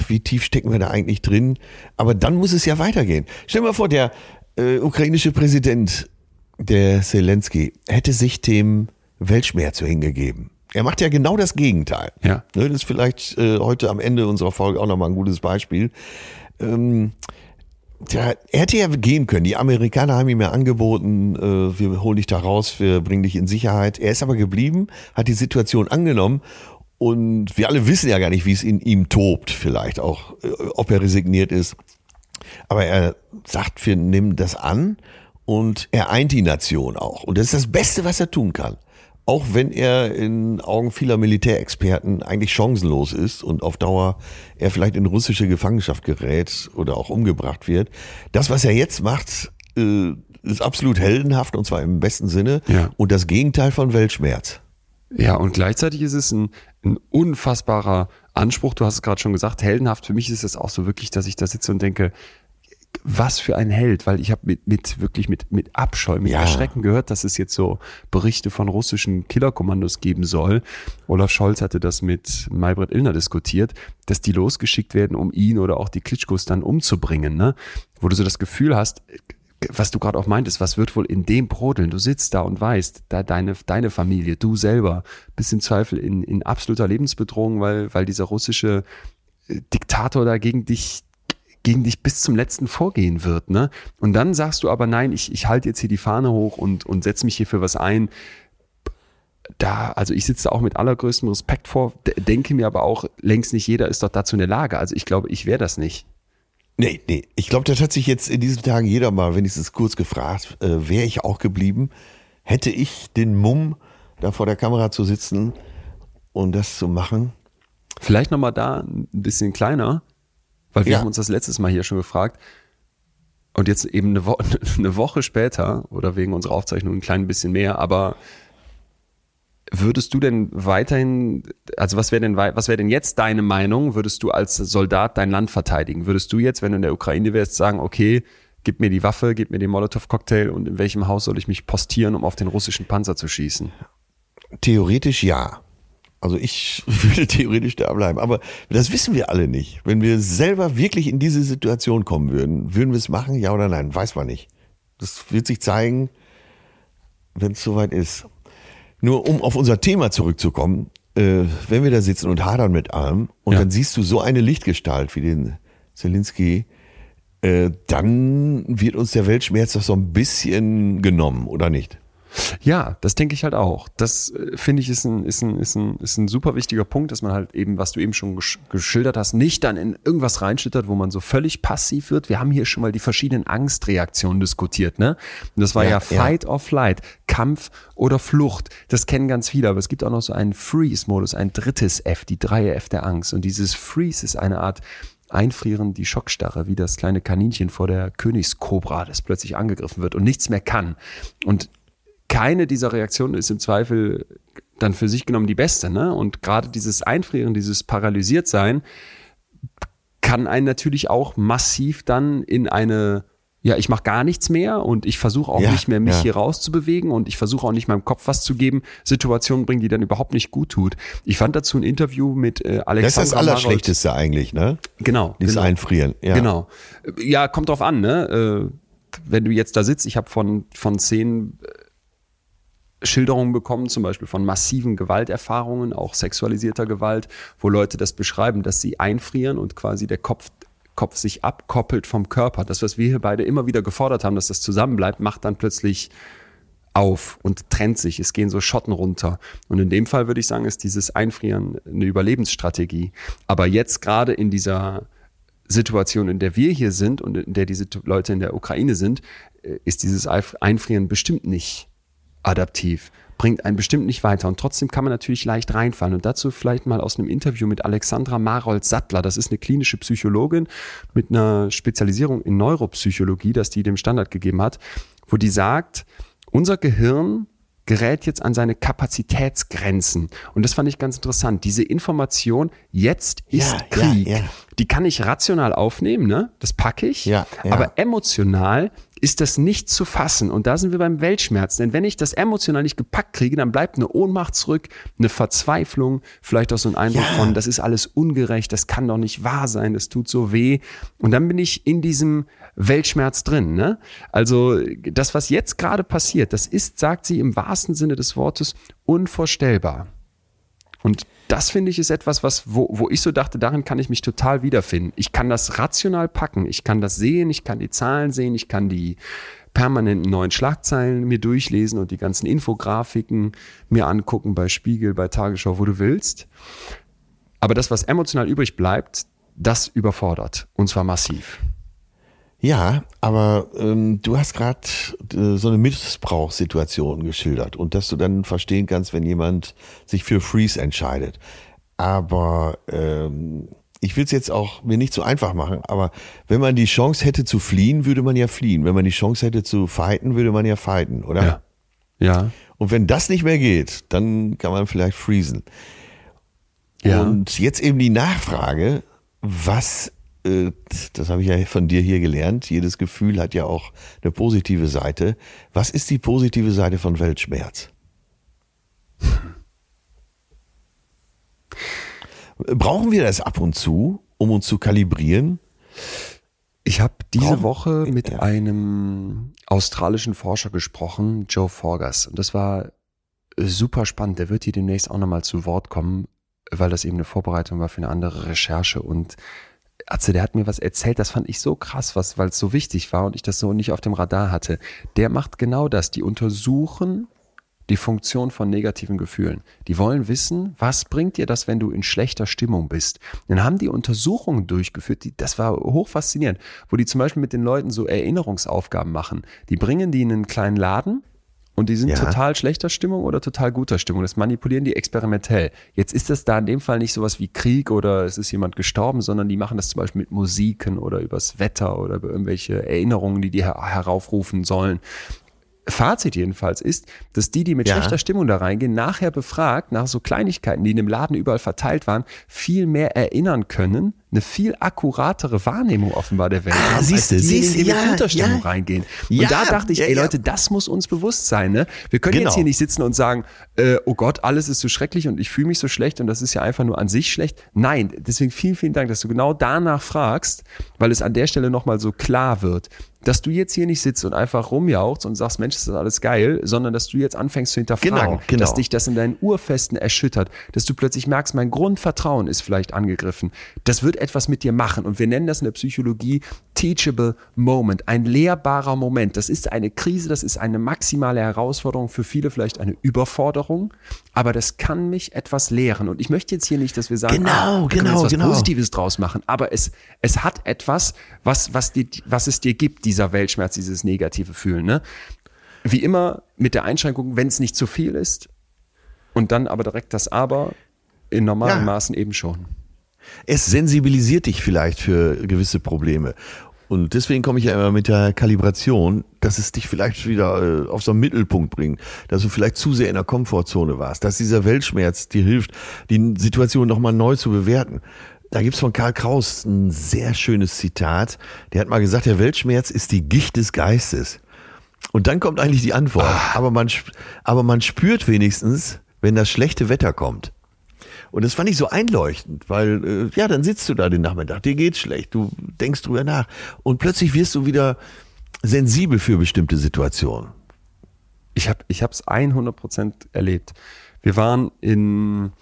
wie tief stecken wir da eigentlich drin? Aber dann muss es ja weitergehen. Stell dir mal vor, der äh, ukrainische Präsident, der Zelensky, hätte sich dem Weltschmerz hingegeben. Er macht ja genau das Gegenteil. Ja. Ne, das ist vielleicht äh, heute am Ende unserer Folge auch nochmal ein gutes Beispiel. Ähm, der, er hätte ja gehen können. Die Amerikaner haben ihm ja angeboten, äh, wir holen dich da raus, wir bringen dich in Sicherheit. Er ist aber geblieben, hat die Situation angenommen und wir alle wissen ja gar nicht, wie es in ihm tobt, vielleicht auch, äh, ob er resigniert ist. Aber er sagt, wir nehmen das an und er eint die Nation auch. Und das ist das Beste, was er tun kann auch wenn er in Augen vieler Militärexperten eigentlich chancenlos ist und auf Dauer er vielleicht in russische Gefangenschaft gerät oder auch umgebracht wird. Das, was er jetzt macht, äh, ist absolut heldenhaft und zwar im besten Sinne ja. und das Gegenteil von Weltschmerz. Ja, und gleichzeitig ist es ein, ein unfassbarer Anspruch. Du hast es gerade schon gesagt, heldenhaft. Für mich ist es auch so wirklich, dass ich da sitze und denke, was für ein Held, weil ich habe mit, mit wirklich mit, mit Abscheu, mit ja. Erschrecken gehört, dass es jetzt so Berichte von russischen Killerkommandos geben soll. Olaf Scholz hatte das mit Maybrit Illner diskutiert, dass die losgeschickt werden, um ihn oder auch die Klitschkos dann umzubringen, ne? Wo du so das Gefühl hast, was du gerade auch meintest, was wird wohl in dem brodeln? Du sitzt da und weißt, da deine, deine Familie, du selber, bist im Zweifel in, in absoluter Lebensbedrohung, weil, weil dieser russische Diktator da gegen dich gegen dich bis zum letzten vorgehen wird. Ne? Und dann sagst du aber, nein, ich, ich halte jetzt hier die Fahne hoch und, und setze mich hier für was ein. Da, also ich sitze auch mit allergrößtem Respekt vor, denke mir aber auch, längst nicht jeder ist doch dazu in der Lage. Also ich glaube, ich wäre das nicht. Nee, nee. Ich glaube, das hat sich jetzt in diesen Tagen jeder mal wenigstens kurz gefragt, äh, wäre ich auch geblieben, hätte ich den Mumm, da vor der Kamera zu sitzen und das zu machen. Vielleicht nochmal da ein bisschen kleiner. Weil wir ja. haben uns das letztes Mal hier schon gefragt. Und jetzt eben eine, Wo eine Woche später oder wegen unserer Aufzeichnung ein klein bisschen mehr, aber würdest du denn weiterhin, also was wäre denn, was wäre denn jetzt deine Meinung? Würdest du als Soldat dein Land verteidigen? Würdest du jetzt, wenn du in der Ukraine wärst, sagen, okay, gib mir die Waffe, gib mir den Molotow-Cocktail und in welchem Haus soll ich mich postieren, um auf den russischen Panzer zu schießen? Theoretisch ja. Also ich würde theoretisch da bleiben. Aber das wissen wir alle nicht. Wenn wir selber wirklich in diese Situation kommen würden, würden wir es machen, ja oder nein? Weiß man nicht. Das wird sich zeigen, wenn es soweit ist. Nur um auf unser Thema zurückzukommen, äh, wenn wir da sitzen und hadern mit allem und ja. dann siehst du so eine Lichtgestalt wie den Zelensky, äh, dann wird uns der Weltschmerz doch so ein bisschen genommen, oder nicht? Ja, das denke ich halt auch. Das äh, finde ich ist ein, ist, ein, ist, ein, ist ein super wichtiger Punkt, dass man halt eben, was du eben schon gesch geschildert hast, nicht dann in irgendwas reinschlittert, wo man so völlig passiv wird. Wir haben hier schon mal die verschiedenen Angstreaktionen diskutiert, ne? Und das war ja, ja Fight ja. or Flight, Kampf oder Flucht. Das kennen ganz viele, aber es gibt auch noch so einen Freeze-Modus, ein drittes F, die dreie F der Angst. Und dieses Freeze ist eine Art Einfrieren, die Schockstarre, wie das kleine Kaninchen vor der Königskobra, das plötzlich angegriffen wird und nichts mehr kann. Und keine dieser Reaktionen ist im Zweifel dann für sich genommen die beste. Ne? Und gerade dieses Einfrieren, dieses Paralysiertsein kann einen natürlich auch massiv dann in eine ja, ich mache gar nichts mehr und ich versuche auch ja, nicht mehr, mich ja. hier rauszubewegen und ich versuche auch nicht meinem Kopf was zu geben, Situationen bringen, die dann überhaupt nicht gut tut. Ich fand dazu ein Interview mit äh, Alexander Das ist das Allerschlechteste Marold. eigentlich, ne? Genau. Dieses genau. Einfrieren. Ja. Genau. Ja, kommt drauf an, ne? Äh, wenn du jetzt da sitzt, ich habe von, von zehn Schilderungen bekommen, zum Beispiel von massiven Gewalterfahrungen, auch sexualisierter Gewalt, wo Leute das beschreiben, dass sie einfrieren und quasi der Kopf, Kopf sich abkoppelt vom Körper. Das, was wir hier beide immer wieder gefordert haben, dass das zusammenbleibt, macht dann plötzlich auf und trennt sich. Es gehen so Schotten runter. Und in dem Fall würde ich sagen, ist dieses Einfrieren eine Überlebensstrategie. Aber jetzt gerade in dieser Situation, in der wir hier sind und in der diese Leute in der Ukraine sind, äh, ist dieses Einfrieren bestimmt nicht adaptiv. bringt einen bestimmt nicht weiter. Und trotzdem kann man natürlich leicht reinfallen. Und dazu vielleicht mal aus einem Interview mit Alexandra Marold-Sattler. Das ist eine klinische Psychologin mit einer Spezialisierung in Neuropsychologie, dass die dem Standard gegeben hat, wo die sagt, unser Gehirn gerät jetzt an seine Kapazitätsgrenzen. Und das fand ich ganz interessant. Diese Information, jetzt ist ja, Krieg, ja, ja. die kann ich rational aufnehmen, ne? Das packe ich. Ja, Aber emotional ist das nicht zu fassen. Und da sind wir beim Weltschmerz. Denn wenn ich das emotional nicht gepackt kriege, dann bleibt eine Ohnmacht zurück, eine Verzweiflung, vielleicht auch so ein Eindruck ja. von, das ist alles ungerecht, das kann doch nicht wahr sein, das tut so weh. Und dann bin ich in diesem Weltschmerz drin. Ne? Also das, was jetzt gerade passiert, das ist, sagt sie im wahrsten Sinne des Wortes, unvorstellbar. Und das finde ich ist etwas, was, wo, wo ich so dachte, darin kann ich mich total wiederfinden. Ich kann das rational packen, ich kann das sehen, ich kann die Zahlen sehen, ich kann die permanenten neuen Schlagzeilen mir durchlesen und die ganzen Infografiken mir angucken bei Spiegel, bei Tagesschau, wo du willst. Aber das, was emotional übrig bleibt, das überfordert. Und zwar massiv. Ja, aber ähm, du hast gerade äh, so eine Missbrauchssituation geschildert und dass du dann verstehen kannst, wenn jemand sich für Freeze entscheidet. Aber ähm, ich will es jetzt auch mir nicht so einfach machen, aber wenn man die Chance hätte zu fliehen, würde man ja fliehen. Wenn man die Chance hätte zu fighten, würde man ja fighten, oder? Ja. ja. Und wenn das nicht mehr geht, dann kann man vielleicht freezen. Ja. Und jetzt eben die Nachfrage, was das habe ich ja von dir hier gelernt, jedes Gefühl hat ja auch eine positive Seite. Was ist die positive Seite von Weltschmerz? Brauchen wir das ab und zu, um uns zu kalibrieren? Ich habe diese Brauchen? Woche mit ja. einem australischen Forscher gesprochen, Joe Forgas. Und das war super spannend. Der wird hier demnächst auch nochmal zu Wort kommen, weil das eben eine Vorbereitung war für eine andere Recherche. Und Atze, der hat mir was erzählt, das fand ich so krass, was, weil es so wichtig war und ich das so nicht auf dem Radar hatte. Der macht genau das. Die untersuchen die Funktion von negativen Gefühlen. Die wollen wissen, was bringt dir das, wenn du in schlechter Stimmung bist. Dann haben die Untersuchungen durchgeführt, die, das war hoch faszinierend, wo die zum Beispiel mit den Leuten so Erinnerungsaufgaben machen. Die bringen die in einen kleinen Laden, und die sind ja. total schlechter Stimmung oder total guter Stimmung. Das manipulieren die experimentell. Jetzt ist das da in dem Fall nicht sowas wie Krieg oder es ist jemand gestorben, sondern die machen das zum Beispiel mit Musiken oder übers Wetter oder über irgendwelche Erinnerungen, die die her heraufrufen sollen. Fazit jedenfalls ist, dass die, die mit ja. schlechter Stimmung da reingehen, nachher befragt, nach so Kleinigkeiten, die in dem Laden überall verteilt waren, viel mehr erinnern können, eine viel akkuratere Wahrnehmung offenbar der Welt ah, haben, siehst du, als die, die ja, mit Unterstimmung ja. reingehen. Und ja, da dachte ich, ey Leute, das muss uns bewusst sein. Ne? Wir können genau. jetzt hier nicht sitzen und sagen, äh, oh Gott, alles ist so schrecklich und ich fühle mich so schlecht und das ist ja einfach nur an sich schlecht. Nein, deswegen vielen, vielen Dank, dass du genau danach fragst, weil es an der Stelle nochmal so klar wird dass du jetzt hier nicht sitzt und einfach rumjauchst und sagst, Mensch, das ist alles geil, sondern dass du jetzt anfängst zu hinterfragen, genau, genau. dass dich das in deinen Urfesten erschüttert, dass du plötzlich merkst, mein Grundvertrauen ist vielleicht angegriffen. Das wird etwas mit dir machen und wir nennen das in der Psychologie teachable moment, ein lehrbarer Moment. Das ist eine Krise, das ist eine maximale Herausforderung, für viele vielleicht eine Überforderung, aber das kann mich etwas lehren und ich möchte jetzt hier nicht, dass wir sagen, genau, ah, genau, was genau. Positives draus machen, aber es, es hat etwas, was, was, die, was es dir gibt, dieser Weltschmerz, dieses negative Fühlen. Ne? Wie immer mit der Einschränkung, wenn es nicht zu viel ist und dann aber direkt das Aber in normalen ja. Maßen eben schon. Es sensibilisiert dich vielleicht für gewisse Probleme. Und deswegen komme ich ja immer mit der Kalibration, dass es dich vielleicht wieder äh, auf so einen Mittelpunkt bringt, dass du vielleicht zu sehr in der Komfortzone warst, dass dieser Weltschmerz dir hilft, die Situation nochmal neu zu bewerten. Da gibt's von Karl Kraus ein sehr schönes Zitat. Der hat mal gesagt, der Weltschmerz ist die Gicht des Geistes. Und dann kommt eigentlich die Antwort. Ah. Aber man, aber man spürt wenigstens, wenn das schlechte Wetter kommt. Und das fand ich so einleuchtend, weil, äh, ja, dann sitzt du da den Nachmittag, dir geht's schlecht, du denkst drüber nach. Und plötzlich wirst du wieder sensibel für bestimmte Situationen. Ich habe es ich hab's 100 Prozent erlebt. Wir waren in,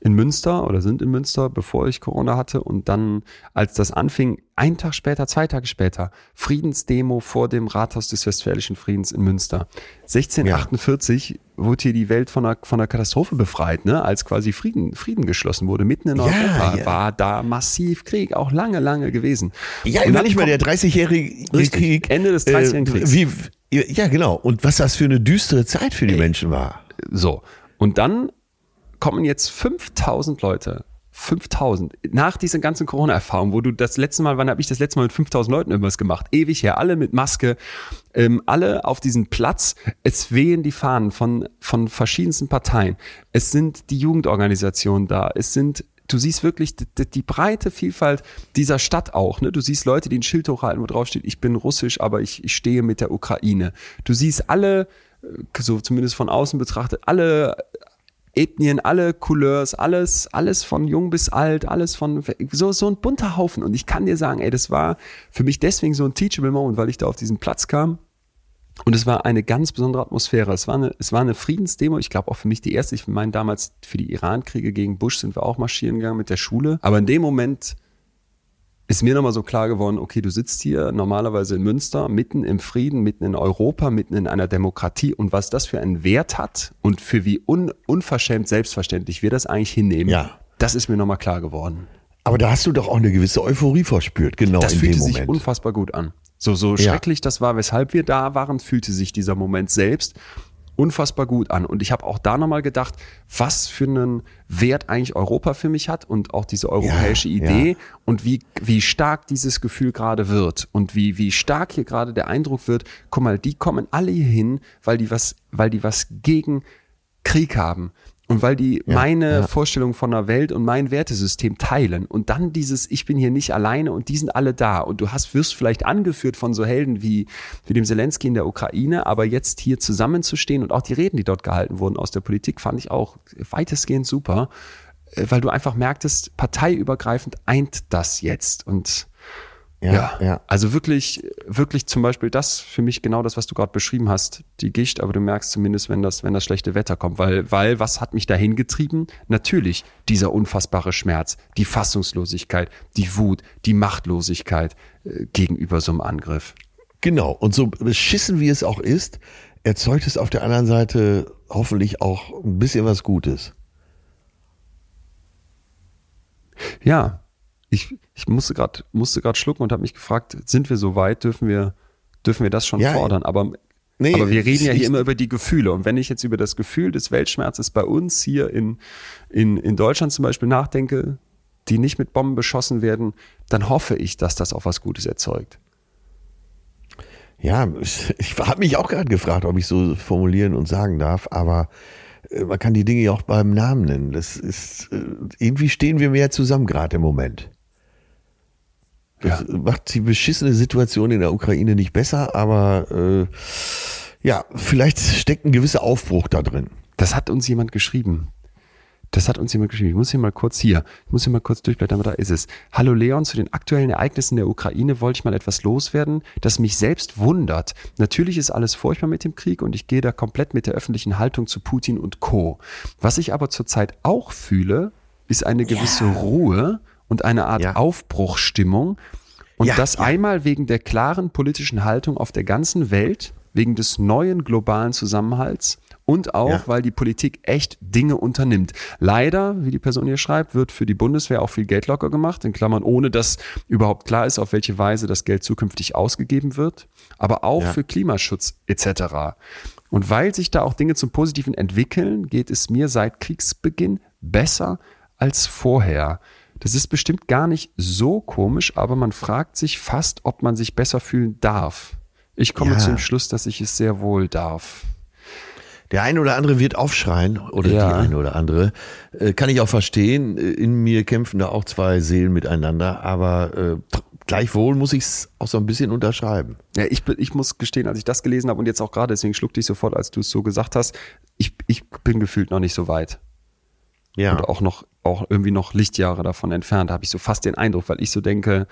in Münster oder sind in Münster, bevor ich Corona hatte. Und dann, als das anfing, einen Tag später, zwei Tage später, Friedensdemo vor dem Rathaus des Westfälischen Friedens in Münster. 1648 ja. wurde hier die Welt von einer, von einer Katastrophe befreit, ne? als quasi Frieden, Frieden geschlossen wurde. Mitten in Europa ja. war da massiv Krieg, auch lange, lange gewesen. Ja, überleg mal, der 30-jährige Krieg. Ende des 30-jährigen äh, Kriegs. Wie, ja, genau. Und was das für eine düstere Zeit für die Ey. Menschen war. so. Und dann kommen jetzt 5000 Leute 5000. Nach dieser ganzen Corona-Erfahrung, wo du das letzte Mal, wann habe ich das letzte Mal mit 5000 Leuten irgendwas gemacht? Ewig her, alle mit Maske, ähm, alle auf diesem Platz. Es wehen die Fahnen von, von verschiedensten Parteien. Es sind die Jugendorganisationen da. Es sind du siehst wirklich die, die, breite Vielfalt dieser Stadt auch. Ne? Du siehst Leute, die ein Schild hochhalten, wo drauf steht, ich bin russisch, aber ich, ich stehe mit der Ukraine. Du siehst alle, äh, so zumindest von außen betrachtet, alle Ethnien, alle Couleurs, alles, alles von jung bis alt, alles von so, so ein bunter Haufen. Und ich kann dir sagen, ey, das war für mich deswegen so ein teachable Moment, weil ich da auf diesen Platz kam. Und es war eine ganz besondere Atmosphäre. Es war eine, es war eine Friedensdemo. Ich glaube auch für mich die erste. Ich meine, damals für die Iran-Kriege gegen Bush sind wir auch marschieren gegangen mit der Schule. Aber in dem Moment ist mir nochmal so klar geworden, okay, du sitzt hier normalerweise in Münster, mitten im Frieden, mitten in Europa, mitten in einer Demokratie und was das für einen Wert hat und für wie un, unverschämt selbstverständlich wir das eigentlich hinnehmen, ja. das ist mir nochmal klar geworden. Aber da hast du doch auch eine gewisse Euphorie verspürt, genau das in fühlte dem sich Moment. unfassbar gut an. So, so ja. schrecklich das war, weshalb wir da waren, fühlte sich dieser Moment selbst unfassbar gut an. Und ich habe auch da nochmal gedacht, was für einen Wert eigentlich Europa für mich hat und auch diese europäische ja, Idee ja. und wie, wie stark dieses Gefühl gerade wird und wie, wie stark hier gerade der Eindruck wird, guck mal, die kommen alle hier hin, weil die was, weil die was gegen Krieg haben. Und weil die ja, meine ja. Vorstellung von der Welt und mein Wertesystem teilen. Und dann dieses, ich bin hier nicht alleine und die sind alle da. Und du hast, wirst vielleicht angeführt von so Helden wie, wie dem Zelensky in der Ukraine, aber jetzt hier zusammenzustehen und auch die Reden, die dort gehalten wurden aus der Politik, fand ich auch weitestgehend super, äh, weil du einfach merktest, parteiübergreifend eint das jetzt. Und ja, ja, ja. Also wirklich, wirklich zum Beispiel das für mich genau das, was du gerade beschrieben hast, die Gicht, aber du merkst zumindest, wenn das, wenn das schlechte Wetter kommt, weil, weil was hat mich dahin getrieben? Natürlich dieser unfassbare Schmerz, die Fassungslosigkeit, die Wut, die Machtlosigkeit äh, gegenüber so einem Angriff. Genau. Und so beschissen wie es auch ist, erzeugt es auf der anderen Seite hoffentlich auch ein bisschen was Gutes. Ja, ich, ich musste gerade musste schlucken und habe mich gefragt, sind wir so weit, dürfen wir dürfen wir das schon ja, fordern? Aber Nee, aber wir reden ja hier immer über die Gefühle. Und wenn ich jetzt über das Gefühl des Weltschmerzes bei uns hier in, in, in Deutschland zum Beispiel nachdenke, die nicht mit Bomben beschossen werden, dann hoffe ich, dass das auch was Gutes erzeugt. Ja, ich habe mich auch gerade gefragt, ob ich so formulieren und sagen darf, aber äh, man kann die Dinge ja auch beim Namen nennen. Das ist, äh, irgendwie stehen wir mehr zusammen gerade im Moment. Das ja. macht die beschissene Situation in der Ukraine nicht besser, aber äh, ja, vielleicht steckt ein gewisser Aufbruch da drin. Das hat uns jemand geschrieben. Das hat uns jemand geschrieben. Ich muss hier mal kurz hier, ich muss hier mal kurz durchblättern, aber da ist es. Hallo Leon, zu den aktuellen Ereignissen der Ukraine wollte ich mal etwas loswerden, das mich selbst wundert. Natürlich ist alles furchtbar mit dem Krieg und ich gehe da komplett mit der öffentlichen Haltung zu Putin und Co. Was ich aber zurzeit auch fühle, ist eine gewisse ja. Ruhe und eine Art ja. Aufbruchstimmung. Und ja, das einmal wegen der klaren politischen Haltung auf der ganzen Welt, wegen des neuen globalen Zusammenhalts und auch, ja. weil die Politik echt Dinge unternimmt. Leider, wie die Person hier schreibt, wird für die Bundeswehr auch viel Geld locker gemacht, in Klammern, ohne dass überhaupt klar ist, auf welche Weise das Geld zukünftig ausgegeben wird, aber auch ja. für Klimaschutz etc. Und weil sich da auch Dinge zum Positiven entwickeln, geht es mir seit Kriegsbeginn besser als vorher. Das ist bestimmt gar nicht so komisch, aber man fragt sich fast, ob man sich besser fühlen darf. Ich komme ja. zum Schluss, dass ich es sehr wohl darf. Der eine oder andere wird aufschreien oder ja. die eine oder andere. Äh, kann ich auch verstehen. Äh, in mir kämpfen da auch zwei Seelen miteinander, aber äh, gleichwohl muss ich es auch so ein bisschen unterschreiben. Ja, ich, ich muss gestehen, als ich das gelesen habe und jetzt auch gerade, deswegen schluckte ich sofort, als du es so gesagt hast, ich, ich bin gefühlt noch nicht so weit. Ja. Und auch noch, auch irgendwie noch Lichtjahre davon entfernt, habe ich so fast den Eindruck, weil ich so denke,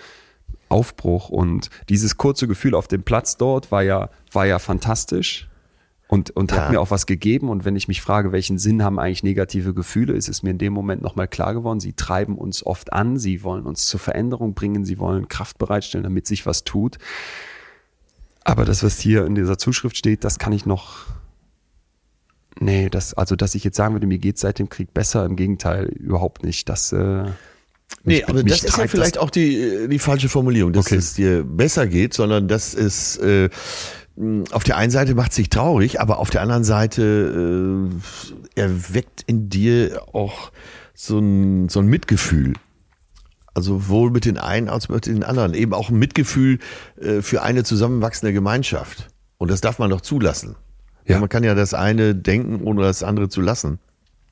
Aufbruch und dieses kurze Gefühl auf dem Platz dort war ja, war ja fantastisch und, und ja. hat mir auch was gegeben. Und wenn ich mich frage, welchen Sinn haben eigentlich negative Gefühle, ist es mir in dem Moment nochmal klar geworden, sie treiben uns oft an, sie wollen uns zur Veränderung bringen, sie wollen Kraft bereitstellen, damit sich was tut. Aber das, was hier in dieser Zuschrift steht, das kann ich noch. Nee, das, also dass ich jetzt sagen würde, mir geht seit dem Krieg besser, im Gegenteil, überhaupt nicht. Das äh, Nee, aber das ist ja vielleicht auch die, die falsche Formulierung, dass okay. es dir besser geht, sondern dass es äh, auf der einen Seite macht es dich traurig, aber auf der anderen Seite äh, erweckt in dir auch so ein, so ein Mitgefühl. Also sowohl mit den einen als auch mit den anderen. Eben auch ein Mitgefühl äh, für eine zusammenwachsende Gemeinschaft. Und das darf man doch zulassen. Ja. Man kann ja das eine denken, ohne das andere zu lassen.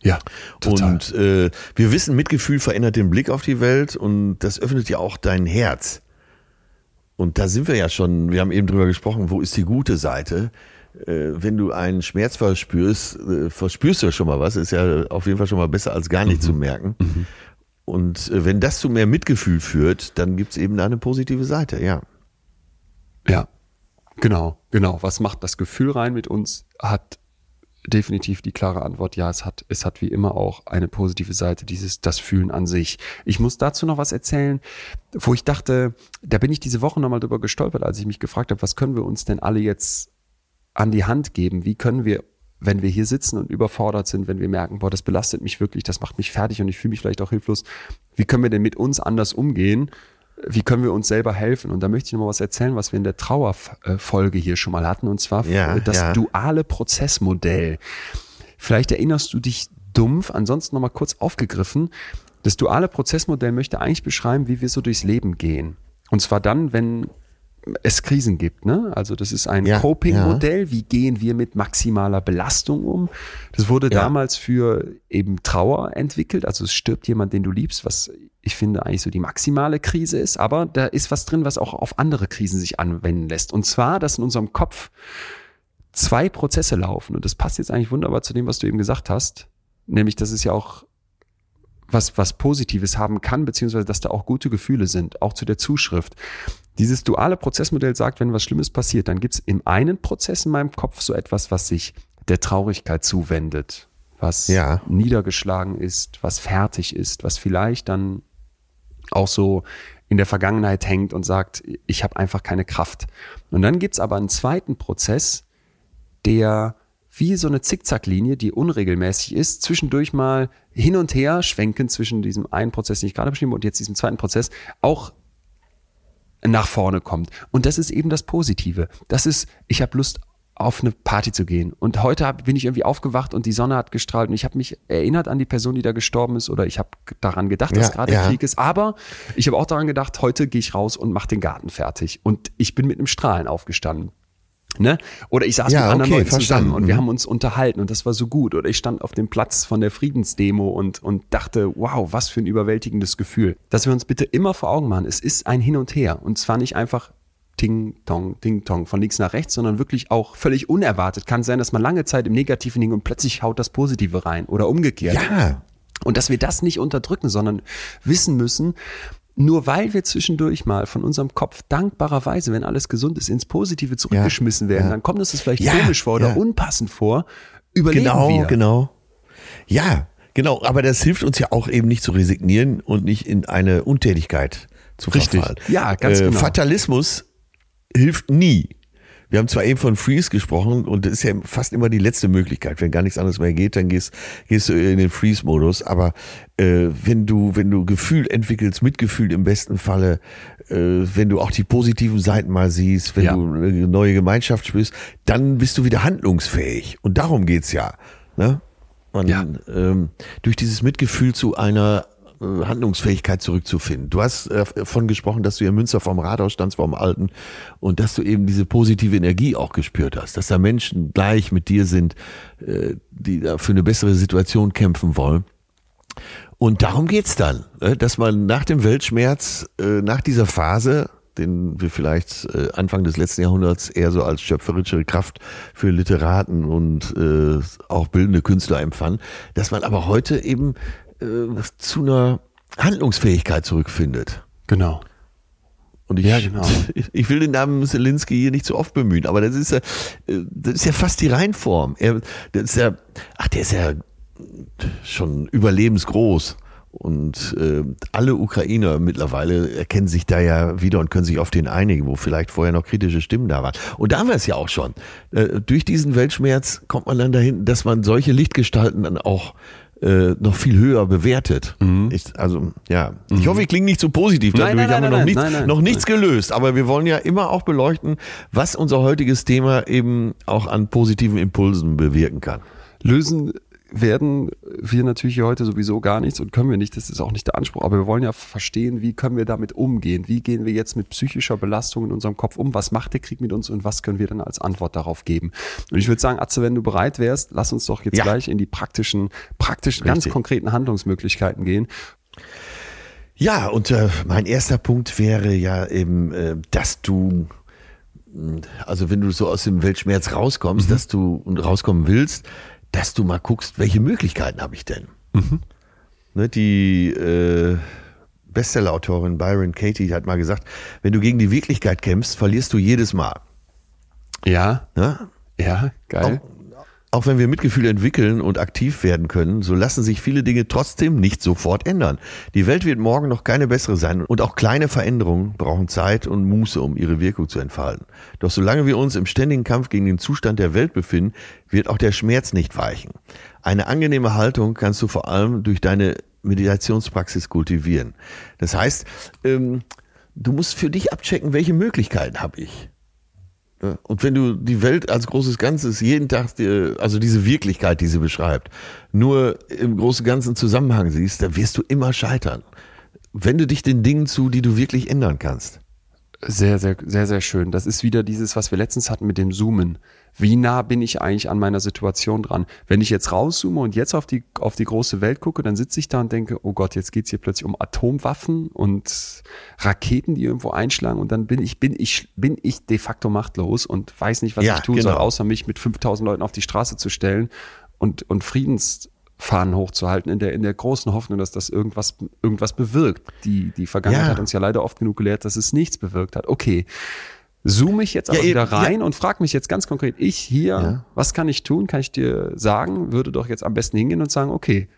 Ja, total. Und äh, wir wissen, Mitgefühl verändert den Blick auf die Welt und das öffnet ja auch dein Herz. Und da sind wir ja schon, wir haben eben drüber gesprochen, wo ist die gute Seite? Äh, wenn du einen Schmerz verspürst, äh, verspürst du ja schon mal was, ist ja auf jeden Fall schon mal besser als gar nicht mhm. zu merken. Mhm. Und äh, wenn das zu mehr Mitgefühl führt, dann gibt's eben da eine positive Seite, ja. Ja, genau, genau. Was macht das Gefühl rein mit uns? Hat definitiv die klare Antwort, ja, es hat, es hat wie immer auch eine positive Seite, dieses, das Fühlen an sich. Ich muss dazu noch was erzählen, wo ich dachte, da bin ich diese Woche nochmal drüber gestolpert, als ich mich gefragt habe, was können wir uns denn alle jetzt an die Hand geben? Wie können wir wenn wir hier sitzen und überfordert sind, wenn wir merken, boah, das belastet mich wirklich, das macht mich fertig und ich fühle mich vielleicht auch hilflos, wie können wir denn mit uns anders umgehen? Wie können wir uns selber helfen? Und da möchte ich noch mal was erzählen, was wir in der Trauerfolge hier schon mal hatten, und zwar ja, das ja. duale Prozessmodell. Vielleicht erinnerst du dich dumpf, ansonsten noch mal kurz aufgegriffen. Das duale Prozessmodell möchte eigentlich beschreiben, wie wir so durchs Leben gehen. Und zwar dann, wenn es Krisen gibt. Ne? Also das ist ein ja, Coping-Modell. Ja. Wie gehen wir mit maximaler Belastung um? Das wurde ja. damals für eben Trauer entwickelt. Also es stirbt jemand, den du liebst, was ich finde eigentlich so die maximale Krise ist. Aber da ist was drin, was auch auf andere Krisen sich anwenden lässt. Und zwar, dass in unserem Kopf zwei Prozesse laufen. Und das passt jetzt eigentlich wunderbar zu dem, was du eben gesagt hast. Nämlich, dass es ja auch was, was Positives haben kann, beziehungsweise dass da auch gute Gefühle sind, auch zu der Zuschrift. Dieses duale Prozessmodell sagt, wenn was Schlimmes passiert, dann gibt es im einen Prozess in meinem Kopf so etwas, was sich der Traurigkeit zuwendet, was ja. niedergeschlagen ist, was fertig ist, was vielleicht dann auch so in der Vergangenheit hängt und sagt, ich habe einfach keine Kraft. Und dann gibt's aber einen zweiten Prozess, der wie so eine Zickzacklinie, die unregelmäßig ist, zwischendurch mal hin und her schwenken zwischen diesem einen Prozess, den ich gerade beschrieben habe, und jetzt diesem zweiten Prozess, auch nach vorne kommt. Und das ist eben das Positive. Das ist, ich habe Lust auf eine Party zu gehen. Und heute hab, bin ich irgendwie aufgewacht und die Sonne hat gestrahlt und ich habe mich erinnert an die Person, die da gestorben ist oder ich habe daran gedacht, dass ja, gerade ja. Krieg ist. Aber ich habe auch daran gedacht, heute gehe ich raus und mache den Garten fertig. Und ich bin mit einem Strahlen aufgestanden. Ne? Oder ich saß ja, mit anderen okay, Leuten zusammen und wir mhm. haben uns unterhalten und das war so gut. Oder ich stand auf dem Platz von der Friedensdemo und, und dachte, wow, was für ein überwältigendes Gefühl. Dass wir uns bitte immer vor Augen machen, es ist ein Hin und Her. Und zwar nicht einfach Ting, Tong, Ting, Tong, von links nach rechts, sondern wirklich auch völlig unerwartet. Kann sein, dass man lange Zeit im Negativen hing und plötzlich haut das Positive rein oder umgekehrt. Ja. Und dass wir das nicht unterdrücken, sondern wissen müssen, nur weil wir zwischendurch mal von unserem Kopf dankbarerweise, wenn alles gesund ist, ins Positive zurückgeschmissen ja, werden, ja. dann kommt uns das vielleicht ja, komisch vor oder unpassend vor, überleben genau, wir. Genau, Ja, genau. Aber das hilft uns ja auch eben nicht zu resignieren und nicht in eine Untätigkeit zu Richtig. verfallen. Ja, ganz äh, genau. Fatalismus hilft nie. Wir haben zwar eben von Freeze gesprochen und das ist ja fast immer die letzte Möglichkeit. Wenn gar nichts anderes mehr geht, dann gehst, gehst du in den Freeze-Modus. Aber äh, wenn du, wenn du Gefühl entwickelst, Mitgefühl im besten Falle, äh, wenn du auch die positiven Seiten mal siehst, wenn ja. du eine neue Gemeinschaft spürst, dann bist du wieder handlungsfähig. Und darum geht's ja. Ne? Man, ja. ähm, durch dieses Mitgefühl zu einer Handlungsfähigkeit zurückzufinden. Du hast davon äh, gesprochen, dass du in Münster vom Rathaus standst, vom Alten, und dass du eben diese positive Energie auch gespürt hast, dass da Menschen gleich mit dir sind, äh, die da für eine bessere Situation kämpfen wollen. Und darum geht's dann, ne, dass man nach dem Weltschmerz, nach dieser Phase, den wir vielleicht Anfang des letzten Jahrhunderts eher so als schöpferische Kraft für Literaten und auch bildende Künstler empfanden, dass man aber heute eben äh, zu einer Handlungsfähigkeit zurückfindet. Genau. Und ich, ja, genau. ich will den Namen Zelensky hier nicht zu oft bemühen, aber das ist ja, äh, das ist ja fast die Reinform. Er, das ist ja, ach, der ist ja schon überlebensgroß. Und äh, alle Ukrainer mittlerweile erkennen sich da ja wieder und können sich auf den einigen, wo vielleicht vorher noch kritische Stimmen da waren. Und da haben wir es ja auch schon. Äh, durch diesen Weltschmerz kommt man dann dahin, dass man solche Lichtgestalten dann auch äh, noch viel höher bewertet. Mhm. Ich, also ja, mhm. ich hoffe, ich klinge nicht zu positiv. Dadurch nein, nein, haben wir noch, nein, nichts, nein, noch nichts gelöst. Aber wir wollen ja immer auch beleuchten, was unser heutiges Thema eben auch an positiven Impulsen bewirken kann. Lösen werden wir natürlich heute sowieso gar nichts und können wir nicht, das ist auch nicht der Anspruch, aber wir wollen ja verstehen, wie können wir damit umgehen, wie gehen wir jetzt mit psychischer Belastung in unserem Kopf um, was macht der Krieg mit uns und was können wir dann als Antwort darauf geben. Und ich würde sagen, Atze, wenn du bereit wärst, lass uns doch jetzt ja. gleich in die praktischen, praktischen, Richtig. ganz konkreten Handlungsmöglichkeiten gehen. Ja, und äh, mein erster Punkt wäre ja eben, äh, dass du also wenn du so aus dem Weltschmerz rauskommst, mhm. dass du und rauskommen willst, dass du mal guckst, welche Möglichkeiten habe ich denn? Mhm. Ne, die äh, Bestsellerautorin Byron Katie hat mal gesagt, wenn du gegen die Wirklichkeit kämpfst, verlierst du jedes Mal. Ja. Ja, ja geil. Auch, auch wenn wir Mitgefühl entwickeln und aktiv werden können, so lassen sich viele Dinge trotzdem nicht sofort ändern. Die Welt wird morgen noch keine bessere sein und auch kleine Veränderungen brauchen Zeit und Muße, um ihre Wirkung zu entfalten. Doch solange wir uns im ständigen Kampf gegen den Zustand der Welt befinden, wird auch der Schmerz nicht weichen. Eine angenehme Haltung kannst du vor allem durch deine Meditationspraxis kultivieren. Das heißt, ähm, du musst für dich abchecken, welche Möglichkeiten habe ich. Und wenn du die Welt als großes Ganzes jeden Tag, also diese Wirklichkeit, die sie beschreibt, nur im großen ganzen Zusammenhang siehst, dann wirst du immer scheitern. Wende dich den Dingen zu, die du wirklich ändern kannst. Sehr, sehr, sehr, sehr schön. Das ist wieder dieses, was wir letztens hatten mit dem Zoomen. Wie nah bin ich eigentlich an meiner Situation dran? Wenn ich jetzt rauszoome und jetzt auf die, auf die große Welt gucke, dann sitze ich da und denke, oh Gott, jetzt geht's hier plötzlich um Atomwaffen und Raketen, die irgendwo einschlagen und dann bin ich, bin ich, bin ich de facto machtlos und weiß nicht, was ja, ich tun genau. soll, außer mich mit 5000 Leuten auf die Straße zu stellen und, und Friedens, Fahnen hochzuhalten, in der, in der großen Hoffnung, dass das irgendwas, irgendwas bewirkt. Die, die Vergangenheit ja. hat uns ja leider oft genug gelehrt, dass es nichts bewirkt hat. Okay. Zoome ich jetzt aber ja, wieder rein ja. und frage mich jetzt ganz konkret, ich hier, ja. was kann ich tun? Kann ich dir sagen? Würde doch jetzt am besten hingehen und sagen, okay,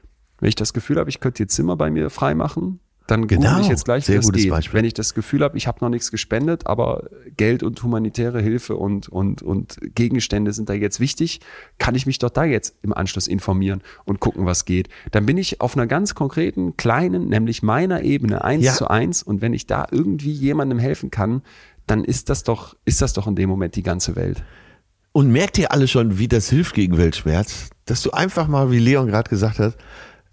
wenn ich das Gefühl habe, ich könnte ihr Zimmer bei mir freimachen, dann genau. ich jetzt gleich, wie das geht. Beispiel. Wenn ich das Gefühl habe, ich habe noch nichts gespendet, aber Geld und humanitäre Hilfe und, und, und Gegenstände sind da jetzt wichtig, kann ich mich doch da jetzt im Anschluss informieren und gucken, was geht. Dann bin ich auf einer ganz konkreten, kleinen, nämlich meiner Ebene eins ja. zu eins und wenn ich da irgendwie jemandem helfen kann, dann ist das doch, ist das doch in dem Moment die ganze Welt. Und merkt ihr alle schon, wie das hilft gegen Weltschmerz? Dass du einfach mal, wie Leon gerade gesagt hat,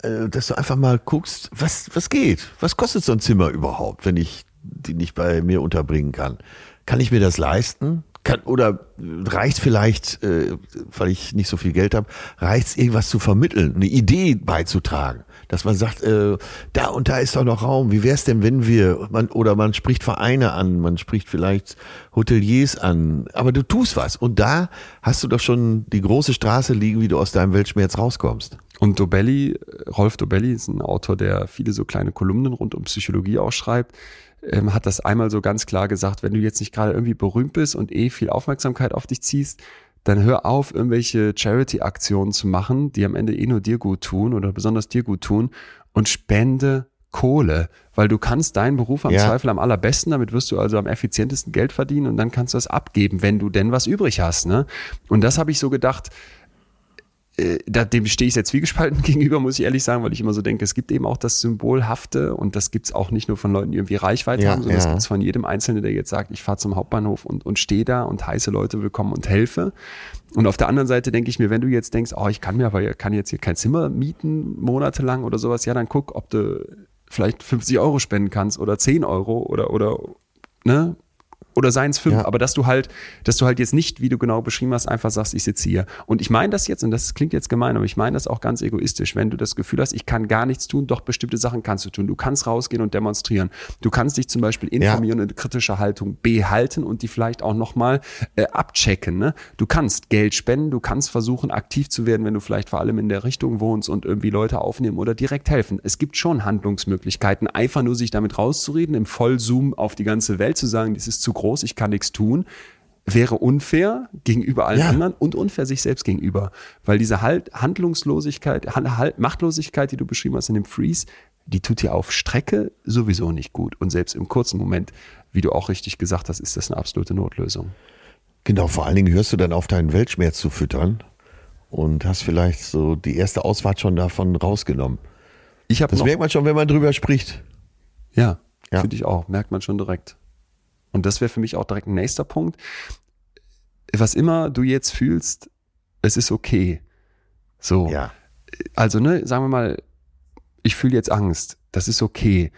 äh, dass du einfach mal guckst, was, was geht? Was kostet so ein Zimmer überhaupt, wenn ich die nicht bei mir unterbringen kann? Kann ich mir das leisten? Kann, oder reicht vielleicht, äh, weil ich nicht so viel Geld habe, reicht es irgendwas zu vermitteln, eine Idee beizutragen, dass man sagt, äh, da und da ist doch noch Raum. Wie wäre es denn, wenn wir, man, oder man spricht Vereine an, man spricht vielleicht Hoteliers an, aber du tust was und da hast du doch schon die große Straße liegen, wie du aus deinem Weltschmerz rauskommst. Und Dobelli, Rolf Dobelli ist ein Autor, der viele so kleine Kolumnen rund um Psychologie auch schreibt, ähm, hat das einmal so ganz klar gesagt, wenn du jetzt nicht gerade irgendwie berühmt bist und eh viel Aufmerksamkeit auf dich ziehst, dann hör auf, irgendwelche Charity-Aktionen zu machen, die am Ende eh nur dir gut tun oder besonders dir gut tun und spende Kohle, weil du kannst deinen Beruf am ja. Zweifel am allerbesten, damit wirst du also am effizientesten Geld verdienen und dann kannst du das abgeben, wenn du denn was übrig hast. Ne? Und das habe ich so gedacht, äh, dem stehe ich jetzt zwiegespalten gegenüber, muss ich ehrlich sagen, weil ich immer so denke, es gibt eben auch das Symbolhafte und das gibt's auch nicht nur von Leuten, die irgendwie Reichweite ja, haben, sondern ja. das gibt's von jedem Einzelnen, der jetzt sagt, ich fahre zum Hauptbahnhof und, und stehe da und heiße Leute willkommen und helfe. Und auf der anderen Seite denke ich mir, wenn du jetzt denkst, oh, ich kann mir aber kann jetzt hier kein Zimmer mieten monatelang oder sowas, ja, dann guck, ob du vielleicht 50 Euro spenden kannst oder 10 Euro oder, oder, ne? Oder seien es fünf, ja. aber dass du halt, dass du halt jetzt nicht, wie du genau beschrieben hast, einfach sagst, ich sitze hier. Und ich meine das jetzt, und das klingt jetzt gemein, aber ich meine das auch ganz egoistisch, wenn du das Gefühl hast, ich kann gar nichts tun, doch bestimmte Sachen kannst du tun. Du kannst rausgehen und demonstrieren. Du kannst dich zum Beispiel informieren ja. und eine kritische Haltung behalten und die vielleicht auch nochmal äh, abchecken. Ne? Du kannst Geld spenden, du kannst versuchen, aktiv zu werden, wenn du vielleicht vor allem in der Richtung wohnst und irgendwie Leute aufnehmen oder direkt helfen. Es gibt schon Handlungsmöglichkeiten, einfach nur sich damit rauszureden, im Vollzoom auf die ganze Welt zu sagen, das ist zu groß groß, ich kann nichts tun, wäre unfair gegenüber allen ja. anderen und unfair sich selbst gegenüber. Weil diese halt Handlungslosigkeit, halt Machtlosigkeit, die du beschrieben hast in dem Freeze, die tut dir auf Strecke sowieso nicht gut. Und selbst im kurzen Moment, wie du auch richtig gesagt hast, ist das eine absolute Notlösung. Genau, vor allen Dingen hörst du dann auf, deinen Weltschmerz zu füttern und hast vielleicht so die erste Ausfahrt schon davon rausgenommen. Ich das merkt man schon, wenn man drüber spricht. Ja, ja. finde ich auch. Merkt man schon direkt. Und das wäre für mich auch direkt ein nächster Punkt. Was immer du jetzt fühlst, es ist okay. So. Ja. Also, ne, sagen wir mal, ich fühle jetzt Angst. Das ist okay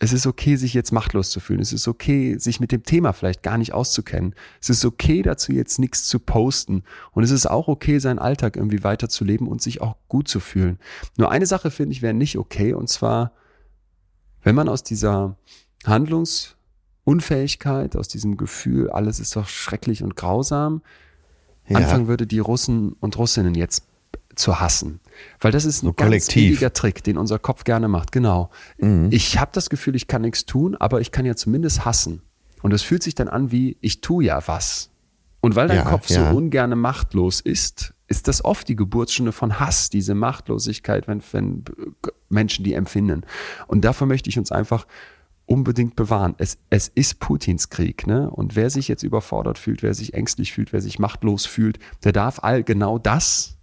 es ist okay, sich jetzt machtlos zu fühlen. Es ist okay, sich mit dem Thema vielleicht gar nicht auszukennen. Es ist okay, dazu jetzt nichts zu posten. Und es ist auch okay, seinen Alltag irgendwie weiterzuleben und sich auch gut zu fühlen. Nur eine Sache finde ich wäre nicht okay. Und zwar, wenn man aus dieser Handlungsunfähigkeit, aus diesem Gefühl, alles ist doch schrecklich und grausam, ja. anfangen würde, die Russen und Russinnen jetzt zu hassen. Weil das ist ein so ganz Trick, den unser Kopf gerne macht. Genau. Mhm. Ich habe das Gefühl, ich kann nichts tun, aber ich kann ja zumindest hassen. Und es fühlt sich dann an wie, ich tue ja was. Und weil dein ja, Kopf ja. so ungerne machtlos ist, ist das oft die Geburtsstunde von Hass, diese Machtlosigkeit, wenn, wenn Menschen die empfinden. Und davor möchte ich uns einfach unbedingt bewahren. Es, es ist Putins Krieg, ne? Und wer sich jetzt überfordert fühlt, wer sich ängstlich fühlt, wer sich machtlos fühlt, der darf all genau das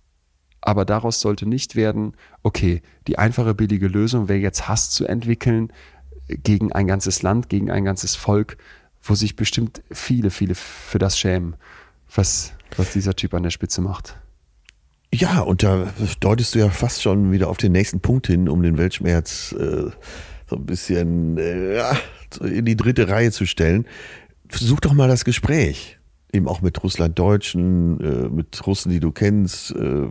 aber daraus sollte nicht werden, okay, die einfache billige Lösung wäre jetzt Hass zu entwickeln gegen ein ganzes Land, gegen ein ganzes Volk, wo sich bestimmt viele, viele für das schämen, was, was dieser Typ an der Spitze macht. Ja, und da deutest du ja fast schon wieder auf den nächsten Punkt hin, um den Weltschmerz äh, so ein bisschen äh, ja, in die dritte Reihe zu stellen. Such doch mal das Gespräch eben auch mit Russlanddeutschen, äh, mit Russen, die du kennst, äh,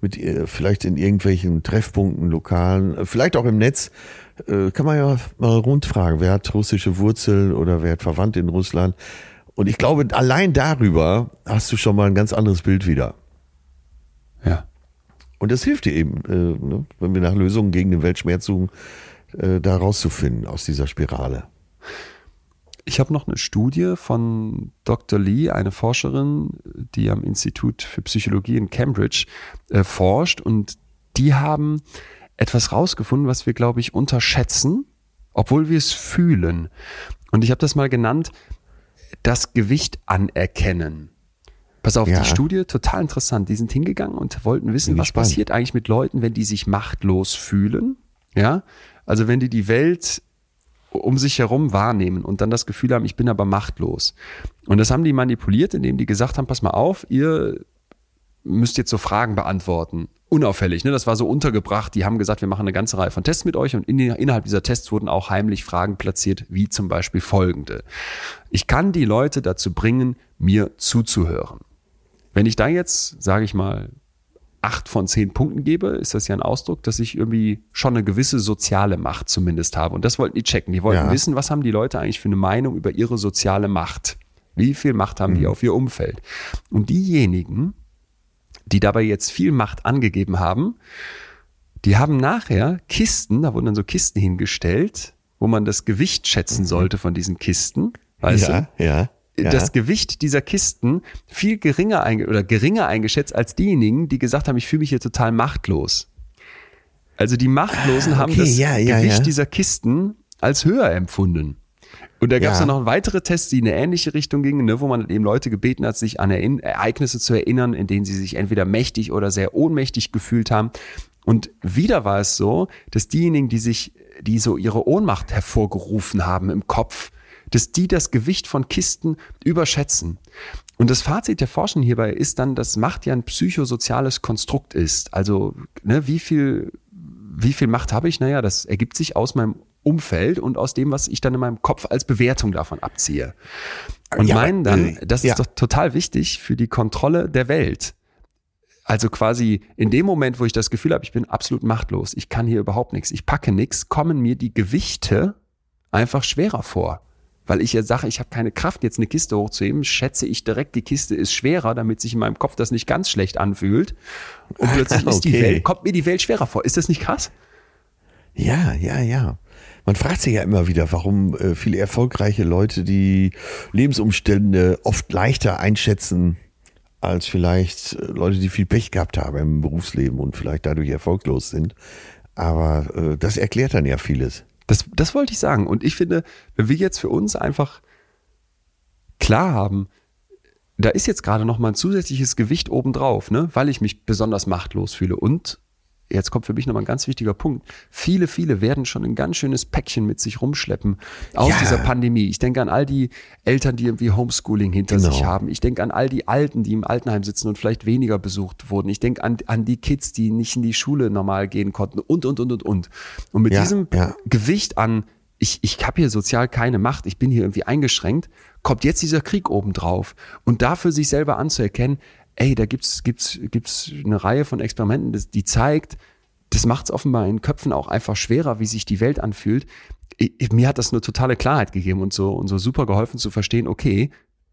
mit vielleicht in irgendwelchen Treffpunkten, Lokalen, vielleicht auch im Netz, kann man ja mal rundfragen, wer hat russische Wurzeln oder wer hat Verwandte in Russland. Und ich glaube, allein darüber hast du schon mal ein ganz anderes Bild wieder. Ja. Und das hilft dir eben, ne, wenn wir nach Lösungen gegen den Weltschmerz suchen, äh, da rauszufinden aus dieser Spirale. Ich habe noch eine Studie von Dr. Lee, eine Forscherin, die am Institut für Psychologie in Cambridge äh, forscht und die haben etwas rausgefunden, was wir, glaube ich, unterschätzen, obwohl wir es fühlen. Und ich habe das mal genannt, das Gewicht anerkennen. Pass auf, ja. die Studie, total interessant. Die sind hingegangen und wollten wissen, was spannend. passiert eigentlich mit Leuten, wenn die sich machtlos fühlen. Ja, also wenn die die Welt um sich herum wahrnehmen und dann das Gefühl haben, ich bin aber machtlos. Und das haben die manipuliert, indem die gesagt haben, pass mal auf, ihr müsst jetzt so Fragen beantworten. Unauffällig, ne? Das war so untergebracht. Die haben gesagt, wir machen eine ganze Reihe von Tests mit euch und in, innerhalb dieser Tests wurden auch heimlich Fragen platziert, wie zum Beispiel folgende. Ich kann die Leute dazu bringen, mir zuzuhören. Wenn ich da jetzt, sage ich mal, acht von zehn Punkten gebe, ist das ja ein Ausdruck, dass ich irgendwie schon eine gewisse soziale Macht zumindest habe. Und das wollten die checken. Die wollten ja. wissen, was haben die Leute eigentlich für eine Meinung über ihre soziale Macht? Wie viel Macht haben mhm. die auf ihr Umfeld? Und diejenigen, die dabei jetzt viel Macht angegeben haben, die haben nachher Kisten, da wurden dann so Kisten hingestellt, wo man das Gewicht schätzen mhm. sollte von diesen Kisten. Weißt ja, du? ja ja. das Gewicht dieser Kisten viel geringer oder geringer eingeschätzt als diejenigen, die gesagt haben, ich fühle mich hier total machtlos. Also die Machtlosen ah, okay, haben das ja, ja, Gewicht dieser Kisten als höher empfunden. Und da gab es ja. dann noch weitere Tests, die in eine ähnliche Richtung gingen, ne, wo man eben Leute gebeten hat, sich an Ereignisse zu erinnern, in denen sie sich entweder mächtig oder sehr ohnmächtig gefühlt haben. Und wieder war es so, dass diejenigen, die sich, die so ihre Ohnmacht hervorgerufen haben im Kopf, dass die das Gewicht von Kisten überschätzen. Und das Fazit der Forschung hierbei ist dann, dass Macht ja ein psychosoziales Konstrukt ist. Also, ne, wie viel, wie viel Macht habe ich? Naja, das ergibt sich aus meinem Umfeld und aus dem, was ich dann in meinem Kopf als Bewertung davon abziehe. Und ja, meinen dann, äh, das ja. ist doch total wichtig für die Kontrolle der Welt. Also quasi in dem Moment, wo ich das Gefühl habe, ich bin absolut machtlos, ich kann hier überhaupt nichts, ich packe nichts, kommen mir die Gewichte einfach schwerer vor weil ich ja sage, ich habe keine Kraft, jetzt eine Kiste hochzuheben, schätze ich direkt, die Kiste ist schwerer, damit sich in meinem Kopf das nicht ganz schlecht anfühlt. Und plötzlich okay. ist die Welt, kommt mir die Welt schwerer vor. Ist das nicht krass? Ja, ja, ja. Man fragt sich ja immer wieder, warum äh, viele erfolgreiche Leute die Lebensumstände oft leichter einschätzen als vielleicht äh, Leute, die viel Pech gehabt haben im Berufsleben und vielleicht dadurch erfolglos sind. Aber äh, das erklärt dann ja vieles. Das, das wollte ich sagen. Und ich finde, wenn wir jetzt für uns einfach klar haben, da ist jetzt gerade noch mal ein zusätzliches Gewicht obendrauf, ne? weil ich mich besonders machtlos fühle. Und jetzt kommt für mich nochmal ein ganz wichtiger Punkt. Viele, viele werden schon ein ganz schönes Päckchen mit sich rumschleppen aus ja. dieser Pandemie. Ich denke an all die Eltern, die irgendwie Homeschooling hinter genau. sich haben. Ich denke an all die Alten, die im Altenheim sitzen und vielleicht weniger besucht wurden. Ich denke an, an die Kids, die nicht in die Schule normal gehen konnten und, und, und, und, und. Und mit ja, diesem ja. Gewicht an, ich, ich habe hier sozial keine Macht, ich bin hier irgendwie eingeschränkt, kommt jetzt dieser Krieg obendrauf. Und dafür sich selber anzuerkennen, ey, da gibt's gibt's gibt's eine Reihe von Experimenten, die zeigt, das macht es offenbar in Köpfen auch einfach schwerer, wie sich die Welt anfühlt. Ich, mir hat das eine totale Klarheit gegeben und so, und so super geholfen zu verstehen, okay,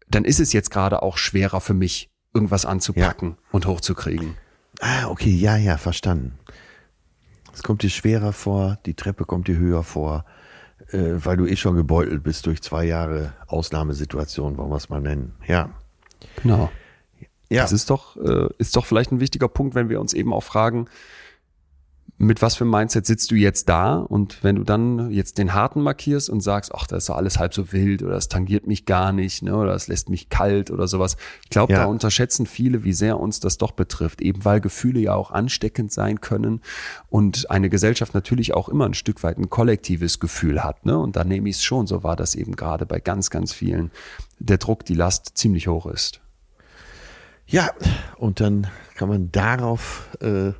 dann ist es jetzt gerade auch schwerer für mich, irgendwas anzupacken ja. und hochzukriegen. Ah, okay, ja, ja, verstanden. Es kommt dir schwerer vor, die Treppe kommt dir höher vor, äh, weil du eh schon gebeutelt bist durch zwei Jahre Ausnahmesituation, wollen wir es mal nennen. Ja. Genau. Ja. Das ist doch, äh, ist doch vielleicht ein wichtiger Punkt, wenn wir uns eben auch fragen, mit was für einem Mindset sitzt du jetzt da? Und wenn du dann jetzt den harten markierst und sagst, ach, das ist doch alles halb so wild oder es tangiert mich gar nicht, ne, oder es lässt mich kalt oder sowas. Ich glaube, ja. da unterschätzen viele, wie sehr uns das doch betrifft, eben weil Gefühle ja auch ansteckend sein können und eine Gesellschaft natürlich auch immer ein Stück weit ein kollektives Gefühl hat, ne? Und da nehme ich es schon, so war das eben gerade bei ganz, ganz vielen, der Druck, die Last ziemlich hoch ist. Ja, und dann kann man darauf äh,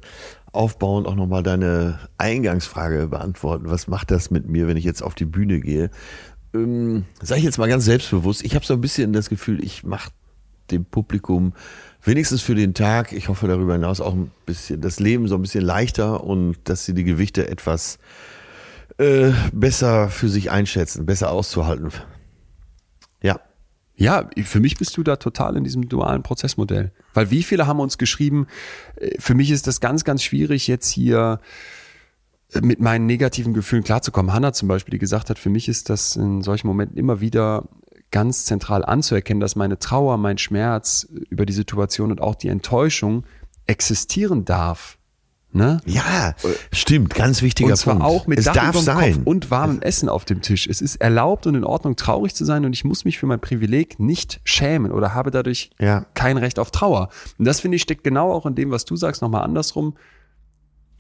aufbauend auch nochmal deine Eingangsfrage beantworten. Was macht das mit mir, wenn ich jetzt auf die Bühne gehe? Ähm, Sage ich jetzt mal ganz selbstbewusst, ich habe so ein bisschen das Gefühl, ich mache dem Publikum wenigstens für den Tag, ich hoffe darüber hinaus auch ein bisschen das Leben so ein bisschen leichter und dass sie die Gewichte etwas äh, besser für sich einschätzen, besser auszuhalten. Ja, ja, für mich bist du da total in diesem dualen Prozessmodell. Weil wie viele haben uns geschrieben, äh, für mich ist das ganz, ganz schwierig, jetzt hier äh, mit meinen negativen Gefühlen klarzukommen. Hanna zum Beispiel, die gesagt hat, für mich ist das in solchen Momenten immer wieder ganz zentral anzuerkennen, dass meine Trauer, mein Schmerz über die Situation und auch die Enttäuschung existieren darf. Ne? Ja, stimmt, ganz wichtiger und zwar Punkt. auch mit es Dach darf sein. Kopf und warmem Essen auf dem Tisch. Es ist erlaubt und in Ordnung, traurig zu sein und ich muss mich für mein Privileg nicht schämen oder habe dadurch ja. kein Recht auf Trauer. Und das finde ich steckt genau auch in dem, was du sagst, nochmal andersrum.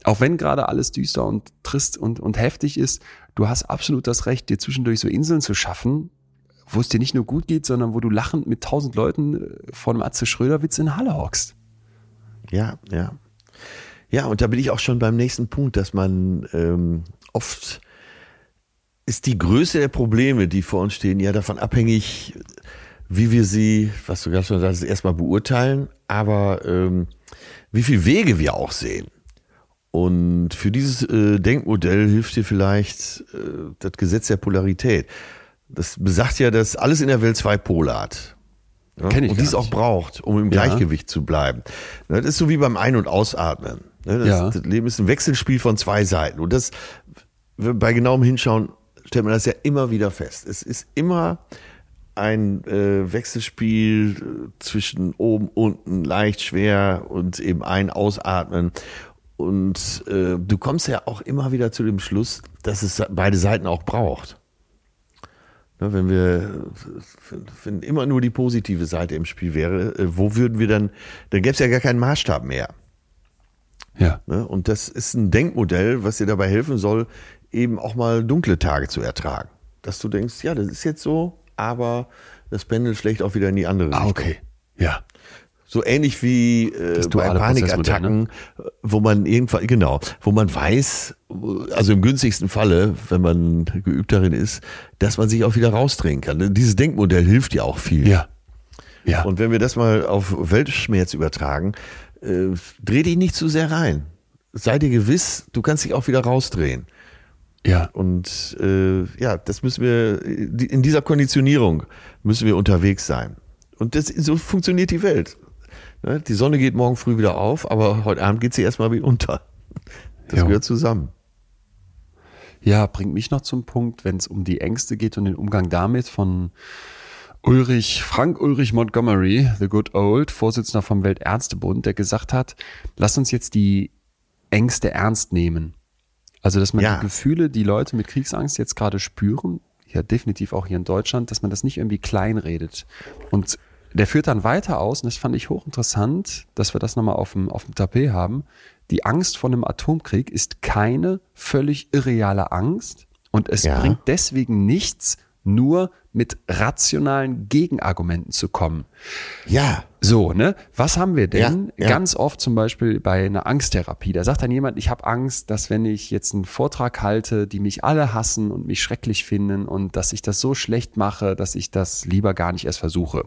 Auch wenn gerade alles düster und trist und, und heftig ist, du hast absolut das Recht, dir zwischendurch so Inseln zu schaffen, wo es dir nicht nur gut geht, sondern wo du lachend mit tausend Leuten äh, vor einem Atze Schröder-Witz in Halle hockst. Ja, ja. Ja, und da bin ich auch schon beim nächsten Punkt, dass man ähm, oft ist die Größe der Probleme, die vor uns stehen, ja davon abhängig, wie wir sie, was du gerade schon sagst, erstmal beurteilen, aber ähm, wie viele Wege wir auch sehen. Und für dieses äh, Denkmodell hilft dir vielleicht äh, das Gesetz der Polarität. Das besagt ja, dass alles in der Welt zwei Pole hat. Ja? Ich und dies auch braucht, um im ja. Gleichgewicht zu bleiben. Das ist so wie beim Ein- und Ausatmen. Ne, das, ja. das Leben ist ein Wechselspiel von zwei Seiten. Und das, bei genauem Hinschauen, stellt man das ja immer wieder fest. Es ist immer ein äh, Wechselspiel äh, zwischen oben, unten, leicht, schwer und eben ein Ausatmen. Und äh, du kommst ja auch immer wieder zu dem Schluss, dass es beide Seiten auch braucht. Ne, wenn wir wenn immer nur die positive Seite im Spiel wäre, äh, wo würden wir dann, dann gäbe es ja gar keinen Maßstab mehr. Ja. Ne? Und das ist ein Denkmodell, was dir dabei helfen soll, eben auch mal dunkle Tage zu ertragen. Dass du denkst, ja, das ist jetzt so, aber das Pendel schlägt auch wieder in die andere Richtung. Ah, okay. Ja. So ähnlich wie äh, bei Panikattacken, ne? wo man irgendwann, genau, wo man weiß, also im günstigsten Falle, wenn man geübt darin ist, dass man sich auch wieder rausdrehen kann. Dieses Denkmodell hilft ja auch viel. Ja. Ja. Und wenn wir das mal auf Weltschmerz übertragen, äh, dreh dich nicht zu sehr rein. Sei dir gewiss, du kannst dich auch wieder rausdrehen. Ja. Und äh, ja, das müssen wir, in dieser Konditionierung müssen wir unterwegs sein. Und das, so funktioniert die Welt. Ne? Die Sonne geht morgen früh wieder auf, aber heute Abend geht sie erstmal wieder unter. Das ja. gehört zusammen. Ja, bringt mich noch zum Punkt, wenn es um die Ängste geht und den Umgang damit von Ulrich, Frank Ulrich Montgomery, the good old, Vorsitzender vom Weltärztebund, der gesagt hat, lass uns jetzt die Ängste ernst nehmen. Also, dass man ja. die Gefühle, die Leute mit Kriegsangst jetzt gerade spüren, ja definitiv auch hier in Deutschland, dass man das nicht irgendwie kleinredet und der führt dann weiter aus, und das fand ich hochinteressant, dass wir das nochmal auf dem, auf dem Tapet haben. Die Angst vor einem Atomkrieg ist keine völlig irreale Angst und es ja. bringt deswegen nichts, nur mit rationalen Gegenargumenten zu kommen. Ja. So, ne? Was haben wir denn ja, ja. ganz oft zum Beispiel bei einer Angsttherapie? Da sagt dann jemand, ich habe Angst, dass wenn ich jetzt einen Vortrag halte, die mich alle hassen und mich schrecklich finden und dass ich das so schlecht mache, dass ich das lieber gar nicht erst versuche.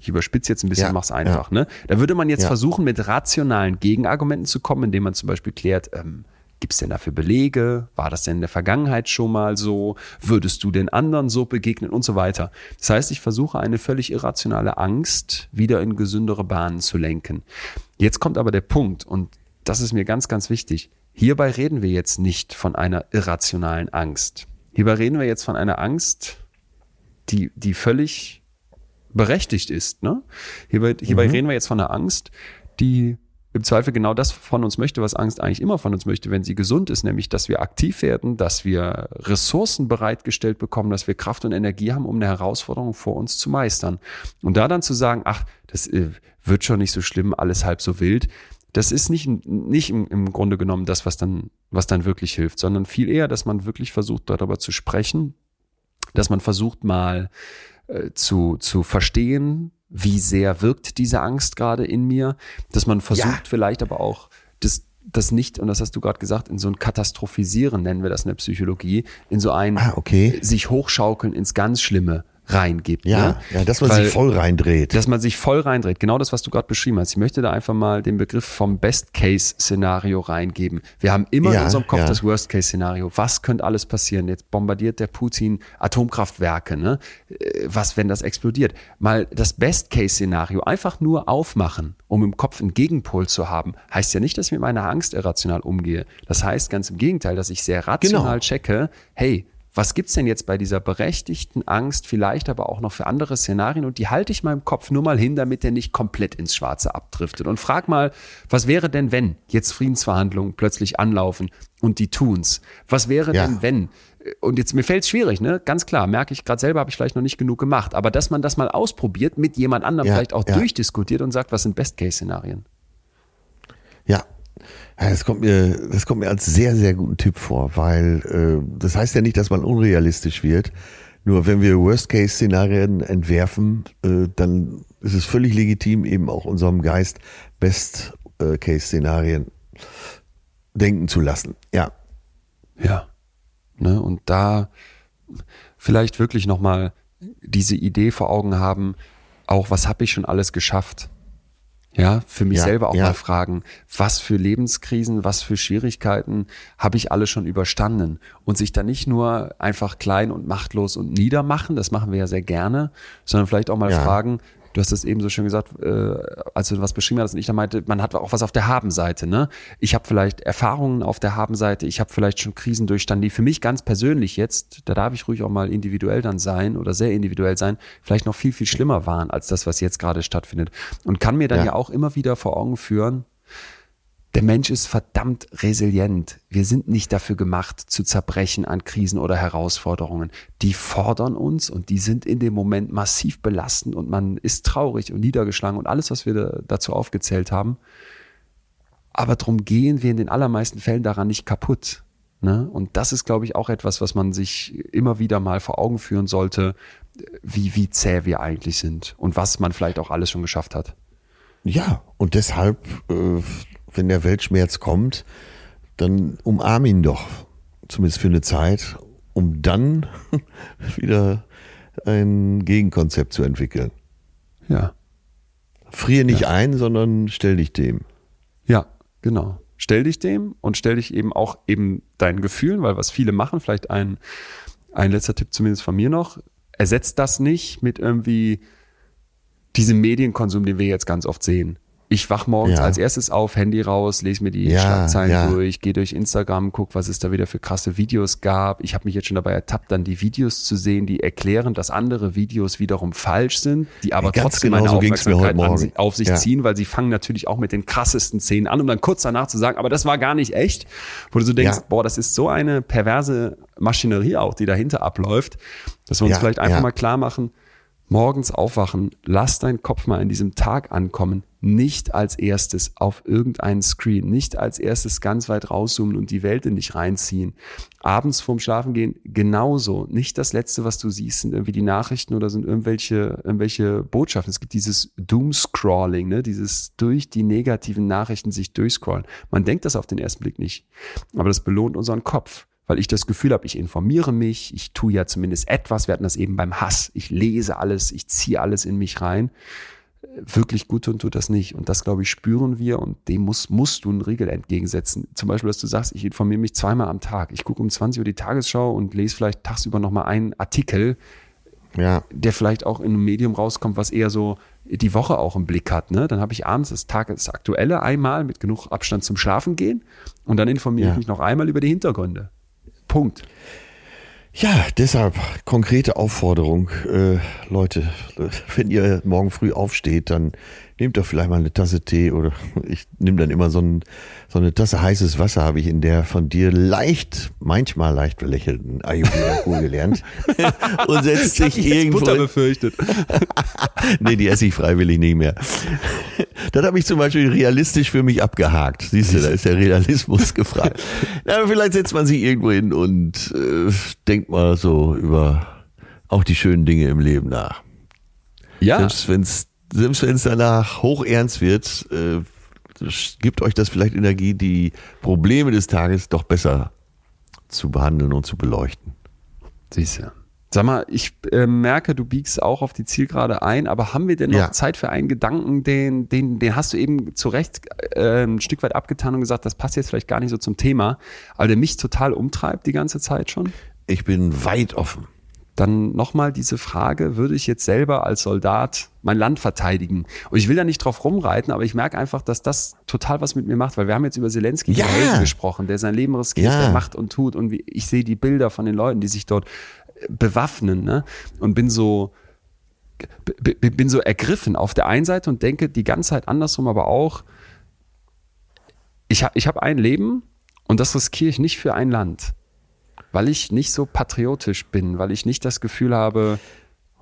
Ich überspitze jetzt ein bisschen, ja, mach's einfach. Ne? Da würde man jetzt versuchen, mit rationalen Gegenargumenten zu kommen, indem man zum Beispiel klärt, ähm, Gibt es denn dafür Belege? War das denn in der Vergangenheit schon mal so? Würdest du den anderen so begegnen und so weiter? Das heißt, ich versuche eine völlig irrationale Angst wieder in gesündere Bahnen zu lenken. Jetzt kommt aber der Punkt und das ist mir ganz, ganz wichtig. Hierbei reden wir jetzt nicht von einer irrationalen Angst. Hierbei reden wir jetzt von einer Angst, die, die völlig berechtigt ist. Ne? Hierbei, hierbei mhm. reden wir jetzt von einer Angst, die im Zweifel genau das von uns möchte, was Angst eigentlich immer von uns möchte, wenn sie gesund ist, nämlich, dass wir aktiv werden, dass wir Ressourcen bereitgestellt bekommen, dass wir Kraft und Energie haben, um eine Herausforderung vor uns zu meistern. Und da dann zu sagen, ach, das äh, wird schon nicht so schlimm, alles halb so wild, das ist nicht, nicht im, Grunde genommen das, was dann, was dann wirklich hilft, sondern viel eher, dass man wirklich versucht, darüber zu sprechen, dass man versucht mal äh, zu, zu verstehen, wie sehr wirkt diese Angst gerade in mir, dass man versucht ja. vielleicht aber auch das das nicht, und das hast du gerade gesagt, in so ein Katastrophisieren nennen wir das in der Psychologie, in so ein ah, okay. sich hochschaukeln ins ganz Schlimme reingibt. Ja, ne? ja dass man Weil, sich voll reindreht. Dass man sich voll reindreht. Genau das, was du gerade beschrieben hast. Ich möchte da einfach mal den Begriff vom Best-Case-Szenario reingeben. Wir haben immer ja, in unserem Kopf ja. das Worst-Case-Szenario. Was könnte alles passieren? Jetzt bombardiert der Putin Atomkraftwerke. Ne? Äh, was, wenn das explodiert? Mal das Best-Case-Szenario einfach nur aufmachen, um im Kopf einen Gegenpol zu haben, heißt ja nicht, dass ich mit meiner Angst irrational umgehe. Das heißt ganz im Gegenteil, dass ich sehr rational genau. checke, hey, was gibt's denn jetzt bei dieser berechtigten Angst, vielleicht aber auch noch für andere Szenarien? Und die halte ich meinem Kopf nur mal hin, damit der nicht komplett ins Schwarze abdriftet. Und frag mal, was wäre denn, wenn jetzt Friedensverhandlungen plötzlich anlaufen und die tun's? Was wäre ja. denn, wenn? Und jetzt mir fällt's schwierig, ne? Ganz klar, merke ich gerade selber, habe ich vielleicht noch nicht genug gemacht. Aber dass man das mal ausprobiert, mit jemand anderem ja, vielleicht auch ja. durchdiskutiert und sagt, was sind Best-Case-Szenarien? Ja, das kommt mir, das kommt mir als sehr, sehr guten Tipp vor, weil äh, das heißt ja nicht, dass man unrealistisch wird. Nur wenn wir Worst-Case-Szenarien entwerfen, äh, dann ist es völlig legitim, eben auch unserem Geist Best-Case-Szenarien denken zu lassen. Ja. Ja. Ne, und da vielleicht wirklich nochmal diese Idee vor Augen haben, auch was habe ich schon alles geschafft? Ja, für mich ja, selber auch ja. mal fragen, was für Lebenskrisen, was für Schwierigkeiten habe ich alle schon überstanden? Und sich da nicht nur einfach klein und machtlos und niedermachen, das machen wir ja sehr gerne, sondern vielleicht auch mal ja. fragen, du hast es eben so schön gesagt, äh, als du was beschrieben hast und ich da meinte, man hat auch was auf der Habenseite. Ne? Ich habe vielleicht Erfahrungen auf der Habenseite, ich habe vielleicht schon Krisen durchstanden, die für mich ganz persönlich jetzt, da darf ich ruhig auch mal individuell dann sein oder sehr individuell sein, vielleicht noch viel, viel schlimmer waren als das, was jetzt gerade stattfindet. Und kann mir dann ja, ja auch immer wieder vor Augen führen, der Mensch ist verdammt resilient. Wir sind nicht dafür gemacht, zu zerbrechen an Krisen oder Herausforderungen. Die fordern uns und die sind in dem Moment massiv belastend und man ist traurig und niedergeschlagen und alles, was wir dazu aufgezählt haben. Aber drum gehen wir in den allermeisten Fällen daran nicht kaputt. Ne? Und das ist, glaube ich, auch etwas, was man sich immer wieder mal vor Augen führen sollte, wie, wie zäh wir eigentlich sind und was man vielleicht auch alles schon geschafft hat. Ja, und deshalb äh, wenn der Weltschmerz kommt, dann umarm ihn doch, zumindest für eine Zeit, um dann wieder ein Gegenkonzept zu entwickeln. Ja. Friere nicht ja. ein, sondern stell dich dem. Ja, genau. Stell dich dem und stell dich eben auch eben deinen Gefühlen, weil was viele machen, vielleicht ein, ein letzter Tipp zumindest von mir noch, ersetzt das nicht mit irgendwie diesem Medienkonsum, den wir jetzt ganz oft sehen. Ich wach morgens ja. als erstes auf, Handy raus, lese mir die ja, Schlagzeilen ja. durch, gehe durch Instagram, guck, was es da wieder für krasse Videos gab. Ich habe mich jetzt schon dabei ertappt, dann die Videos zu sehen, die erklären, dass andere Videos wiederum falsch sind, die aber Ganz trotzdem genau meine so Aufmerksamkeit auf sich ziehen, weil sie fangen natürlich auch mit den krassesten Szenen an, um dann kurz danach zu sagen, aber das war gar nicht echt, wo du so denkst, boah, das ist so eine perverse Maschinerie auch, die dahinter abläuft, dass wir uns vielleicht einfach mal klar machen, morgens aufwachen, lass deinen Kopf mal in diesem Tag ankommen, nicht als erstes auf irgendeinen Screen, nicht als erstes ganz weit rauszoomen und die Welt in dich reinziehen. Abends vorm Schlafengehen genauso. Nicht das Letzte, was du siehst, sind irgendwie die Nachrichten oder sind irgendwelche, irgendwelche Botschaften. Es gibt dieses Doomscrawling, ne? dieses durch die negativen Nachrichten sich durchscrollen. Man denkt das auf den ersten Blick nicht, aber das belohnt unseren Kopf weil ich das Gefühl habe, ich informiere mich, ich tue ja zumindest etwas, wir hatten das eben beim Hass, ich lese alles, ich ziehe alles in mich rein. Wirklich gut und tut das nicht. Und das, glaube ich, spüren wir und dem muss, musst du einen Riegel entgegensetzen. Zum Beispiel, dass du sagst, ich informiere mich zweimal am Tag. Ich gucke um 20 Uhr die Tagesschau und lese vielleicht tagsüber nochmal einen Artikel, ja. der vielleicht auch in einem Medium rauskommt, was eher so die Woche auch im Blick hat. Ne? Dann habe ich abends das Tag das Aktuelle einmal mit genug Abstand zum Schlafen gehen und dann informiere ja. ich mich noch einmal über die Hintergründe. Punkt. Ja, deshalb konkrete Aufforderung, äh, Leute, wenn ihr morgen früh aufsteht, dann nehmt doch vielleicht mal eine Tasse Tee oder ich nehme dann immer so, ein, so eine Tasse heißes Wasser, habe ich in der von dir leicht, manchmal leicht belächelten Ayurveda gelernt und setzt sich irgendwo. Butter befürchtet. nee, die esse ich freiwillig nicht mehr. Das habe ich zum Beispiel realistisch für mich abgehakt. Siehst du, da ist der Realismus gefragt. Ja, vielleicht setzt man sich irgendwo hin und äh, denkt mal so über auch die schönen Dinge im Leben nach. Ja. Selbst wenn es selbst wenn es danach hoch ernst wird, äh, gibt euch das vielleicht Energie, die Probleme des Tages doch besser zu behandeln und zu beleuchten. Siehst du. Sag mal, ich äh, merke, du biegst auch auf die Zielgerade ein, aber haben wir denn noch ja. Zeit für einen Gedanken, den, den, den hast du eben zu Recht äh, ein Stück weit abgetan und gesagt, das passt jetzt vielleicht gar nicht so zum Thema, aber der mich total umtreibt die ganze Zeit schon? Ich bin weit offen dann nochmal diese Frage, würde ich jetzt selber als Soldat mein Land verteidigen? Und ich will da nicht drauf rumreiten, aber ich merke einfach, dass das total was mit mir macht, weil wir haben jetzt über Zelensky ja. gesprochen, der sein Leben riskiert, ja. der macht und tut und wie, ich sehe die Bilder von den Leuten, die sich dort bewaffnen ne? und bin so, bin so ergriffen auf der einen Seite und denke die ganze Zeit andersrum, aber auch, ich habe ich hab ein Leben und das riskiere ich nicht für ein Land weil ich nicht so patriotisch bin, weil ich nicht das Gefühl habe,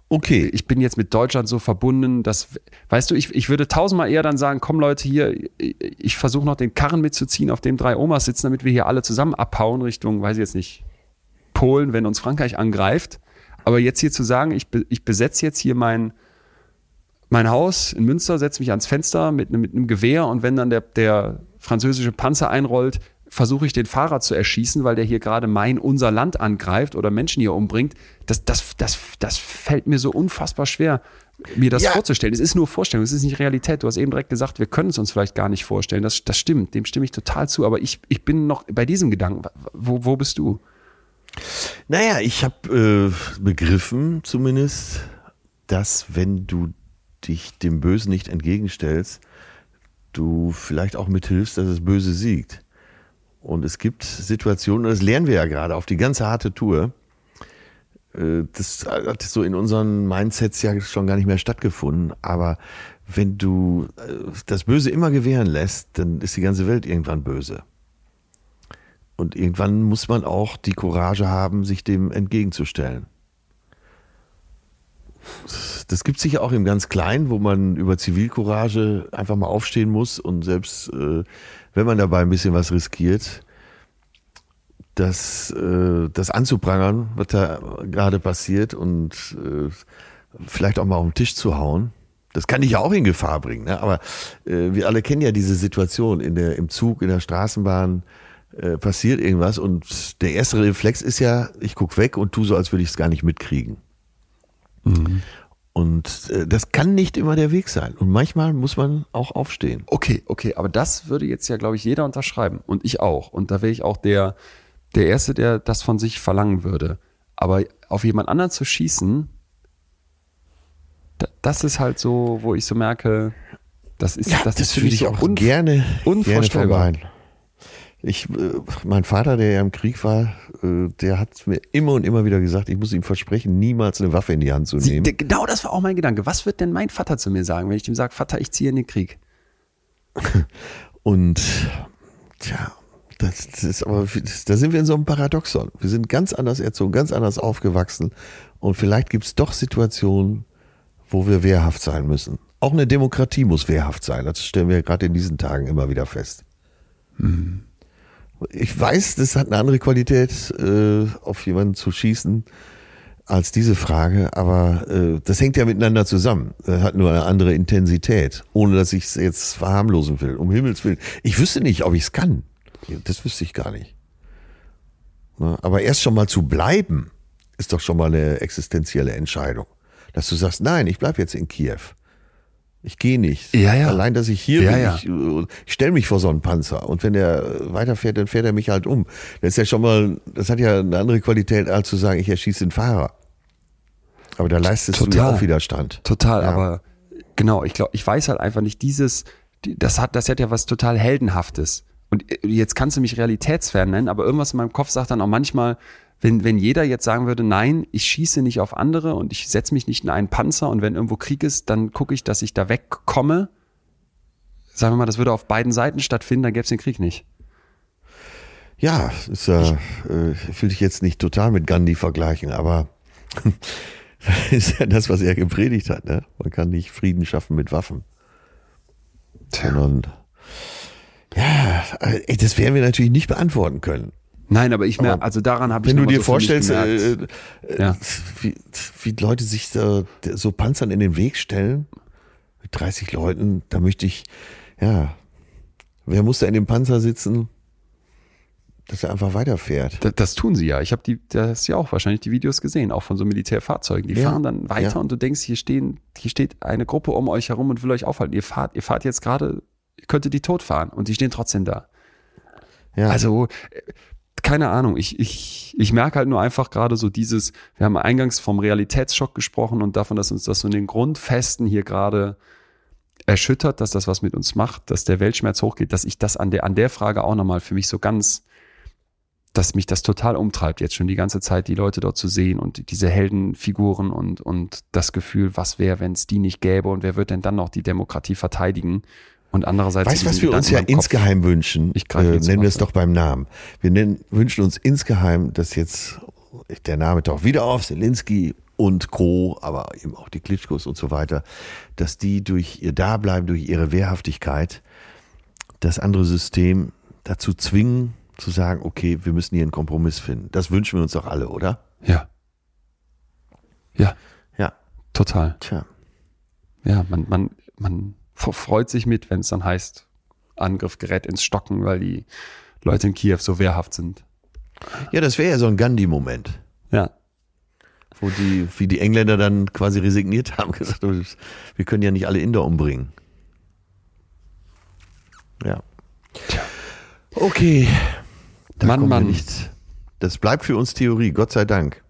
okay, ich bin jetzt mit Deutschland so verbunden, dass, weißt du, ich, ich würde tausendmal eher dann sagen, komm Leute hier, ich versuche noch den Karren mitzuziehen, auf dem drei Omas sitzen, damit wir hier alle zusammen abhauen Richtung, weiß ich jetzt nicht, Polen, wenn uns Frankreich angreift. Aber jetzt hier zu sagen, ich, ich besetze jetzt hier mein, mein Haus in Münster, setze mich ans Fenster mit, mit einem Gewehr und wenn dann der, der französische Panzer einrollt, versuche ich den Fahrer zu erschießen, weil der hier gerade mein, unser Land angreift oder Menschen hier umbringt. Das, das, das, das fällt mir so unfassbar schwer, mir das ja. vorzustellen. Es ist nur Vorstellung, es ist nicht Realität. Du hast eben direkt gesagt, wir können es uns vielleicht gar nicht vorstellen. Das, das stimmt, dem stimme ich total zu. Aber ich, ich bin noch bei diesem Gedanken. Wo, wo bist du? Naja, ich habe äh, begriffen zumindest, dass wenn du dich dem Bösen nicht entgegenstellst, du vielleicht auch mithilfst, dass das Böse siegt. Und es gibt Situationen, das lernen wir ja gerade auf die ganze harte Tour. Äh, das hat so in unseren Mindsets ja schon gar nicht mehr stattgefunden. Aber wenn du äh, das Böse immer gewähren lässt, dann ist die ganze Welt irgendwann böse. Und irgendwann muss man auch die Courage haben, sich dem entgegenzustellen. Das gibt es sicher auch im ganz Kleinen, wo man über Zivilcourage einfach mal aufstehen muss und selbst äh, wenn man dabei ein bisschen was riskiert, das, äh, das anzuprangern, was da gerade passiert und äh, vielleicht auch mal auf den Tisch zu hauen. Das kann dich ja auch in Gefahr bringen. Ne? Aber äh, wir alle kennen ja diese Situation in der, im Zug, in der Straßenbahn. Äh, passiert irgendwas und der erste Reflex ist ja, ich guck weg und tu so, als würde ich es gar nicht mitkriegen. Mhm. Und äh, das kann nicht immer der Weg sein. Und manchmal muss man auch aufstehen. Okay, okay, aber das würde jetzt ja, glaube ich, jeder unterschreiben. Und ich auch. Und da wäre ich auch der, der Erste, der das von sich verlangen würde. Aber auf jemand anderen zu schießen, das ist halt so, wo ich so merke, das ist, ja, das, das ist für mich auch gerne, unvorstellbar. Gerne ich, äh, mein Vater, der ja im Krieg war, äh, der hat mir immer und immer wieder gesagt, ich muss ihm versprechen, niemals eine Waffe in die Hand zu nehmen. Sie, genau das war auch mein Gedanke. Was wird denn mein Vater zu mir sagen, wenn ich ihm sage, Vater, ich ziehe in den Krieg? Und tja, das, das ist aber, da sind wir in so einem Paradoxon. Wir sind ganz anders erzogen, ganz anders aufgewachsen. Und vielleicht gibt es doch Situationen, wo wir wehrhaft sein müssen. Auch eine Demokratie muss wehrhaft sein. Das stellen wir gerade in diesen Tagen immer wieder fest. Mhm. Ich weiß, das hat eine andere Qualität, äh, auf jemanden zu schießen, als diese Frage, aber äh, das hängt ja miteinander zusammen. Das hat nur eine andere Intensität, ohne dass ich es jetzt verharmlosen will, um Himmels Willen. Ich wüsste nicht, ob ich es kann. Das wüsste ich gar nicht. Aber erst schon mal zu bleiben, ist doch schon mal eine existenzielle Entscheidung. Dass du sagst, nein, ich bleib jetzt in Kiew. Ich gehe nicht. Ja, ja. Allein, dass ich hier ja, bin, ich, ich stelle mich vor so einen Panzer. Und wenn der weiterfährt, dann fährt er mich halt um. Das ist ja schon mal, das hat ja eine andere Qualität, als zu sagen, ich erschieße den Fahrer. Aber da leistest Total. du ja auch Widerstand. Total, aber genau, ich glaube, ich weiß halt einfach nicht dieses, das hat, das hat ja was total Heldenhaftes. Und äh, jetzt kannst du mich realitätsfern nennen, aber irgendwas in meinem Kopf sagt dann auch manchmal, wenn, wenn jeder jetzt sagen würde, nein, ich schieße nicht auf andere und ich setze mich nicht in einen Panzer und wenn irgendwo Krieg ist, dann gucke ich, dass ich da wegkomme. Sagen wir mal, das würde auf beiden Seiten stattfinden, dann gäbe es den Krieg nicht. Ja, ist, äh, ich will dich jetzt nicht total mit Gandhi vergleichen, aber das ist ja das, was er gepredigt hat. Ne? Man kann nicht Frieden schaffen mit Waffen. Sondern, ja, äh, das werden wir natürlich nicht beantworten können. Nein, aber ich merke, also daran habe ich Wenn du dir so vorstellst, äh, äh, ja. wie, wie Leute sich so, so Panzern in den Weg stellen, mit 30 Leuten, da möchte ich, ja, wer muss da in dem Panzer sitzen? dass er einfach weiterfährt. Das, das tun sie ja. Ich habe die, das ja auch wahrscheinlich die Videos gesehen, auch von so Militärfahrzeugen. Die ja. fahren dann weiter ja. und du denkst, hier stehen, hier steht eine Gruppe um euch herum und will euch aufhalten. Ihr fahrt, ihr fahrt jetzt gerade, ihr könntet die tot fahren und die stehen trotzdem da. Ja. Also, keine Ahnung, ich, ich, ich merke halt nur einfach gerade so dieses, wir haben eingangs vom Realitätsschock gesprochen und davon, dass uns das so in den Grundfesten hier gerade erschüttert, dass das was mit uns macht, dass der Weltschmerz hochgeht, dass ich das an der, an der Frage auch nochmal für mich so ganz dass mich das total umtreibt, jetzt schon die ganze Zeit die Leute dort zu sehen und diese Heldenfiguren und, und das Gefühl, was wäre, wenn es die nicht gäbe und wer wird denn dann noch die Demokratie verteidigen? Und andererseits. Weißt du, was wir uns ja insgeheim wünschen? Ich äh, nennen wir es doch beim Namen. Wir nennen, wünschen uns insgeheim, dass jetzt der Name taucht wieder auf, Zelensky und Co., aber eben auch die Klitschkos und so weiter, dass die durch ihr Dableiben, durch ihre Wehrhaftigkeit das andere System dazu zwingen, zu sagen, okay, wir müssen hier einen Kompromiss finden. Das wünschen wir uns doch alle, oder? Ja. Ja. Ja. Total. Tja. Ja, man, man, man freut sich mit, wenn es dann heißt, Angriff gerät ins Stocken, weil die Leute in Kiew so wehrhaft sind. Ja, das wäre ja so ein Gandhi-Moment. Ja. Wo die, wie die Engländer dann quasi resigniert haben, gesagt, wir können ja nicht alle Inder umbringen. Ja. Okay. Da Mann, Mann. Nicht. Das bleibt für uns Theorie, Gott sei Dank.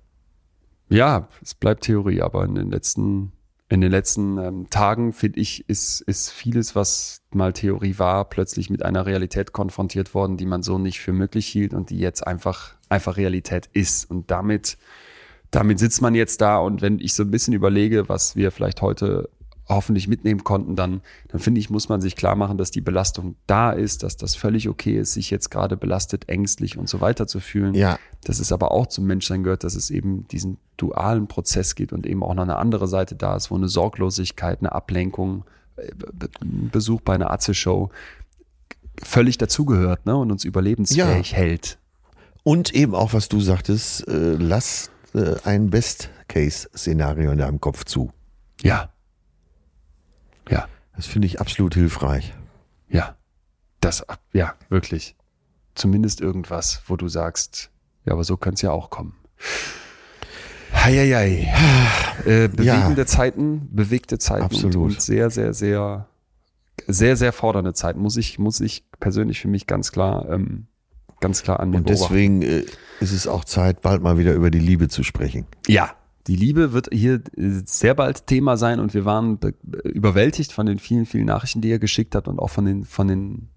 Ja, es bleibt Theorie, aber in den letzten, in den letzten ähm, Tagen, finde ich, ist, ist vieles, was mal Theorie war, plötzlich mit einer Realität konfrontiert worden, die man so nicht für möglich hielt und die jetzt einfach, einfach Realität ist. Und damit, damit sitzt man jetzt da und wenn ich so ein bisschen überlege, was wir vielleicht heute hoffentlich mitnehmen konnten, dann, dann finde ich, muss man sich klar machen, dass die Belastung da ist, dass das völlig okay ist, sich jetzt gerade belastet, ängstlich und so weiter zu fühlen. Ja. Dass es aber auch zum Menschsein gehört, dass es eben diesen dualen Prozess gibt und eben auch noch eine andere Seite da ist, wo eine Sorglosigkeit, eine Ablenkung, äh, Besuch bei einer Atze-Show völlig dazugehört ne, und uns überlebensfähig ja. hält. Und eben auch, was du sagtest, äh, lass äh, ein Best-Case-Szenario in deinem Kopf zu. Ja. Ja. Das finde ich absolut hilfreich. Ja. Das, ja, wirklich. Zumindest irgendwas, wo du sagst, ja, aber so könnte es ja auch kommen. Heieiei. Äh, bewegende ja. Zeiten, bewegte Zeiten Absolut. Und, sehr, sehr, sehr, sehr, sehr fordernde Zeiten, muss ich, muss ich persönlich für mich ganz klar, ähm, ganz klar an Und deswegen äh, ist es auch Zeit, bald mal wieder über die Liebe zu sprechen. Ja, die Liebe wird hier sehr bald Thema sein und wir waren überwältigt von den vielen, vielen Nachrichten, die ihr geschickt habt und auch von den, von den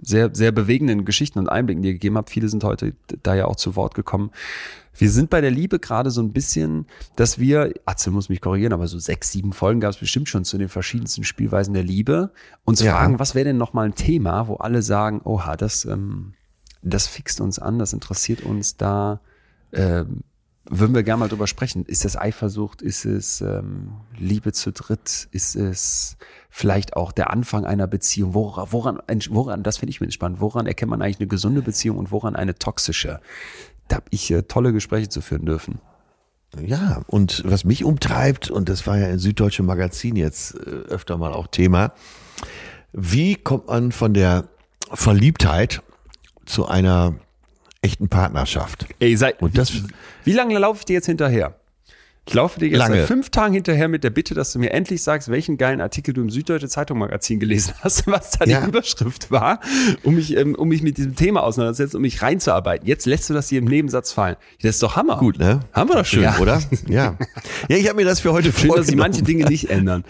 sehr, sehr bewegenden Geschichten und Einblicken, die ihr gegeben habt. Viele sind heute da ja auch zu Wort gekommen. Wir sind bei der Liebe gerade so ein bisschen, dass wir, Atze muss mich korrigieren, aber so sechs, sieben Folgen gab es bestimmt schon zu den verschiedensten Spielweisen der Liebe. Uns ja. fragen, was wäre denn nochmal ein Thema, wo alle sagen, oha, das, ähm, das fixt uns an, das interessiert uns da. Ähm, würden wir gerne mal drüber sprechen. Ist es Eifersucht? Ist es ähm, Liebe zu dritt? Ist es vielleicht auch der Anfang einer Beziehung? Woran, woran, woran das finde ich mir spannend, woran erkennt man eigentlich eine gesunde Beziehung und woran eine toxische? Da habe ich äh, tolle Gespräche zu führen dürfen. Ja, und was mich umtreibt, und das war ja in Süddeutsche Magazin jetzt äh, öfter mal auch Thema, wie kommt man von der Verliebtheit zu einer echten Partnerschaft? Ey, sei, und das, wie, wie lange laufe ich dir jetzt hinterher? Ich laufe dir jetzt Lange. seit fünf Tagen hinterher mit der Bitte, dass du mir endlich sagst, welchen geilen Artikel du im Süddeutsche Zeitung Magazin gelesen hast, was da ja. die Überschrift war, um mich, ähm, um mich mit diesem Thema auseinanderzusetzen, um mich reinzuarbeiten. Jetzt lässt du das hier im Nebensatz fallen. Das ist doch Hammer. Gut, ne? Haben wir doch schön, ja. oder? Ja. Ja, ich habe mir das für heute Schön, dass sie manche Dinge nicht ändern.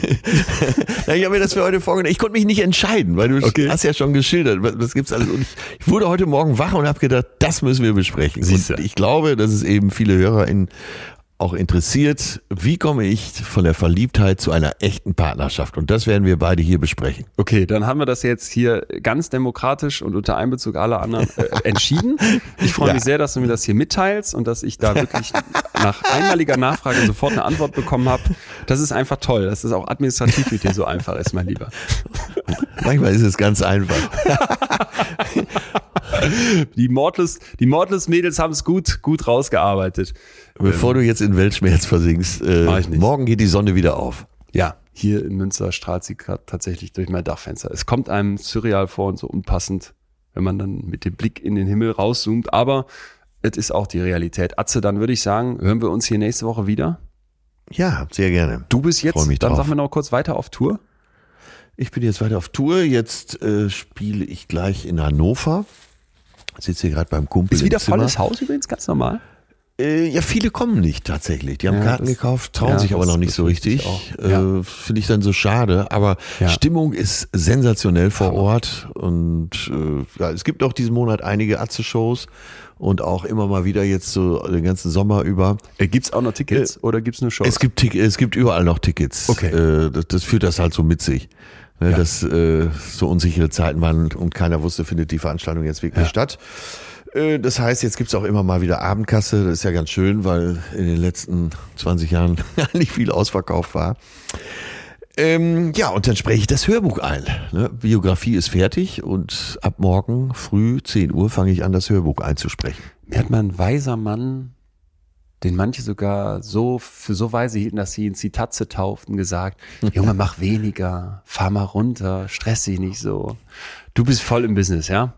ja, ich habe mir das für heute vorgenommen. Ich konnte mich nicht entscheiden, weil du okay. hast ja schon geschildert, was, gibt's alles. Und ich, wurde heute Morgen wach und habe gedacht, das müssen wir besprechen. Und ich glaube, dass es eben viele Hörer in auch interessiert, wie komme ich von der Verliebtheit zu einer echten Partnerschaft? Und das werden wir beide hier besprechen. Okay, dann haben wir das jetzt hier ganz demokratisch und unter Einbezug aller anderen äh, entschieden. Ich freue ja. mich sehr, dass du mir das hier mitteilst und dass ich da wirklich nach einmaliger Nachfrage sofort eine Antwort bekommen habe. Das ist einfach toll, dass es auch administrativ mit dir so einfach ist, mein Lieber. Manchmal ist es ganz einfach. die Mortless, die Mortless Mädels haben es gut, gut rausgearbeitet. Bevor ähm, du jetzt in Weltschmerz versinkst, äh, morgen geht die Sonne wieder auf. Ja, hier in Münster strahlt sie gerade tatsächlich durch mein Dachfenster. Es kommt einem surreal vor und so unpassend, wenn man dann mit dem Blick in den Himmel rauszoomt. Aber es ist auch die Realität. Atze, dann würde ich sagen, hören wir uns hier nächste Woche wieder. Ja, sehr gerne. Du bist jetzt, dann drauf. sagen wir noch kurz weiter auf Tour. Ich bin jetzt weiter auf Tour. Jetzt äh, spiele ich gleich in Hannover. Sitze hier gerade beim Kumpel. Ist wieder volles Haus übrigens, ganz normal. Äh, ja, viele kommen nicht tatsächlich. Die haben ja, Karten das, gekauft, trauen ja, sich aber noch nicht so richtig. Ja. Äh, Finde ich dann so schade. Aber Stimmung ist sensationell vor Ort. Und äh, ja, es gibt auch diesen Monat einige Atze-Shows und auch immer mal wieder jetzt so den ganzen Sommer über. Äh, gibt's auch noch Tickets äh, oder gibt's nur Shows? Es gibt, es gibt überall noch Tickets. Okay. Das, das führt das halt so mit sich. Ne, ja. Dass äh, so unsichere Zeiten waren und keiner wusste, findet die Veranstaltung jetzt wirklich ja. statt. Äh, das heißt, jetzt gibt's auch immer mal wieder Abendkasse. Das ist ja ganz schön, weil in den letzten 20 Jahren nicht viel ausverkauft war. Ähm, ja, und dann spreche ich das Hörbuch ein. Ne? Biografie ist fertig und ab morgen früh 10 Uhr fange ich an, das Hörbuch einzusprechen. Mir hat man ein weiser Mann, den manche sogar so für so weise hielten, dass sie ihn Zitatze tauften, gesagt, Junge, mach weniger, fahr mal runter, stress dich nicht so. Du bist voll im Business, ja?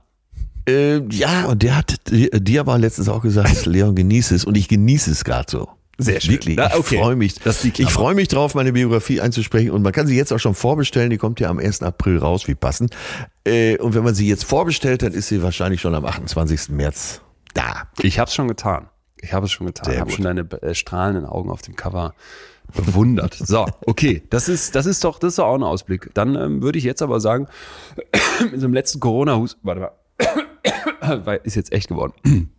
Äh, ja, und der hat dir aber letztens auch gesagt, Leon, genieße es. Und ich genieße es gerade so. Sehr schön. Wirklich, Na, okay. ich freue mich. ich freue mich drauf, meine Biografie einzusprechen. Und man kann sie jetzt auch schon vorbestellen. Die kommt ja am 1. April raus, wie passend. Äh, und wenn man sie jetzt vorbestellt, dann ist sie wahrscheinlich schon am 28. März da. Ich habe es schon getan. Ich habe es schon getan. ich habe schon deine äh, strahlenden Augen auf dem Cover bewundert. So, okay, das ist, das ist doch, das ist doch auch ein Ausblick. Dann ähm, würde ich jetzt aber sagen, mit so einem letzten Corona-Hus, warte mal, ist jetzt echt geworden.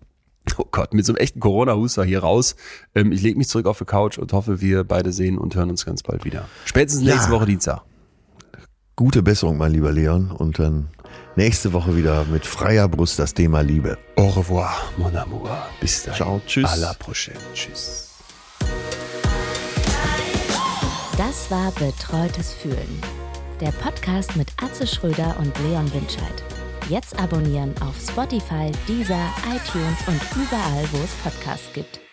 Oh Gott, mit so einem echten Corona-Huster hier raus. Ähm, ich lege mich zurück auf die Couch und hoffe, wir beide sehen und hören uns ganz bald wieder. Spätestens nächste ja. Woche Dienstag. Gute Besserung, mein lieber Leon. Und dann nächste Woche wieder mit freier Brust das Thema Liebe. Au revoir, mon amour. Bis dann. Ciao, tschüss. À la prochaine. Tschüss. Das war Betreutes Fühlen. Der Podcast mit Atze Schröder und Leon Winscheid. Jetzt abonnieren auf Spotify, Deezer, iTunes und überall, wo es Podcasts gibt.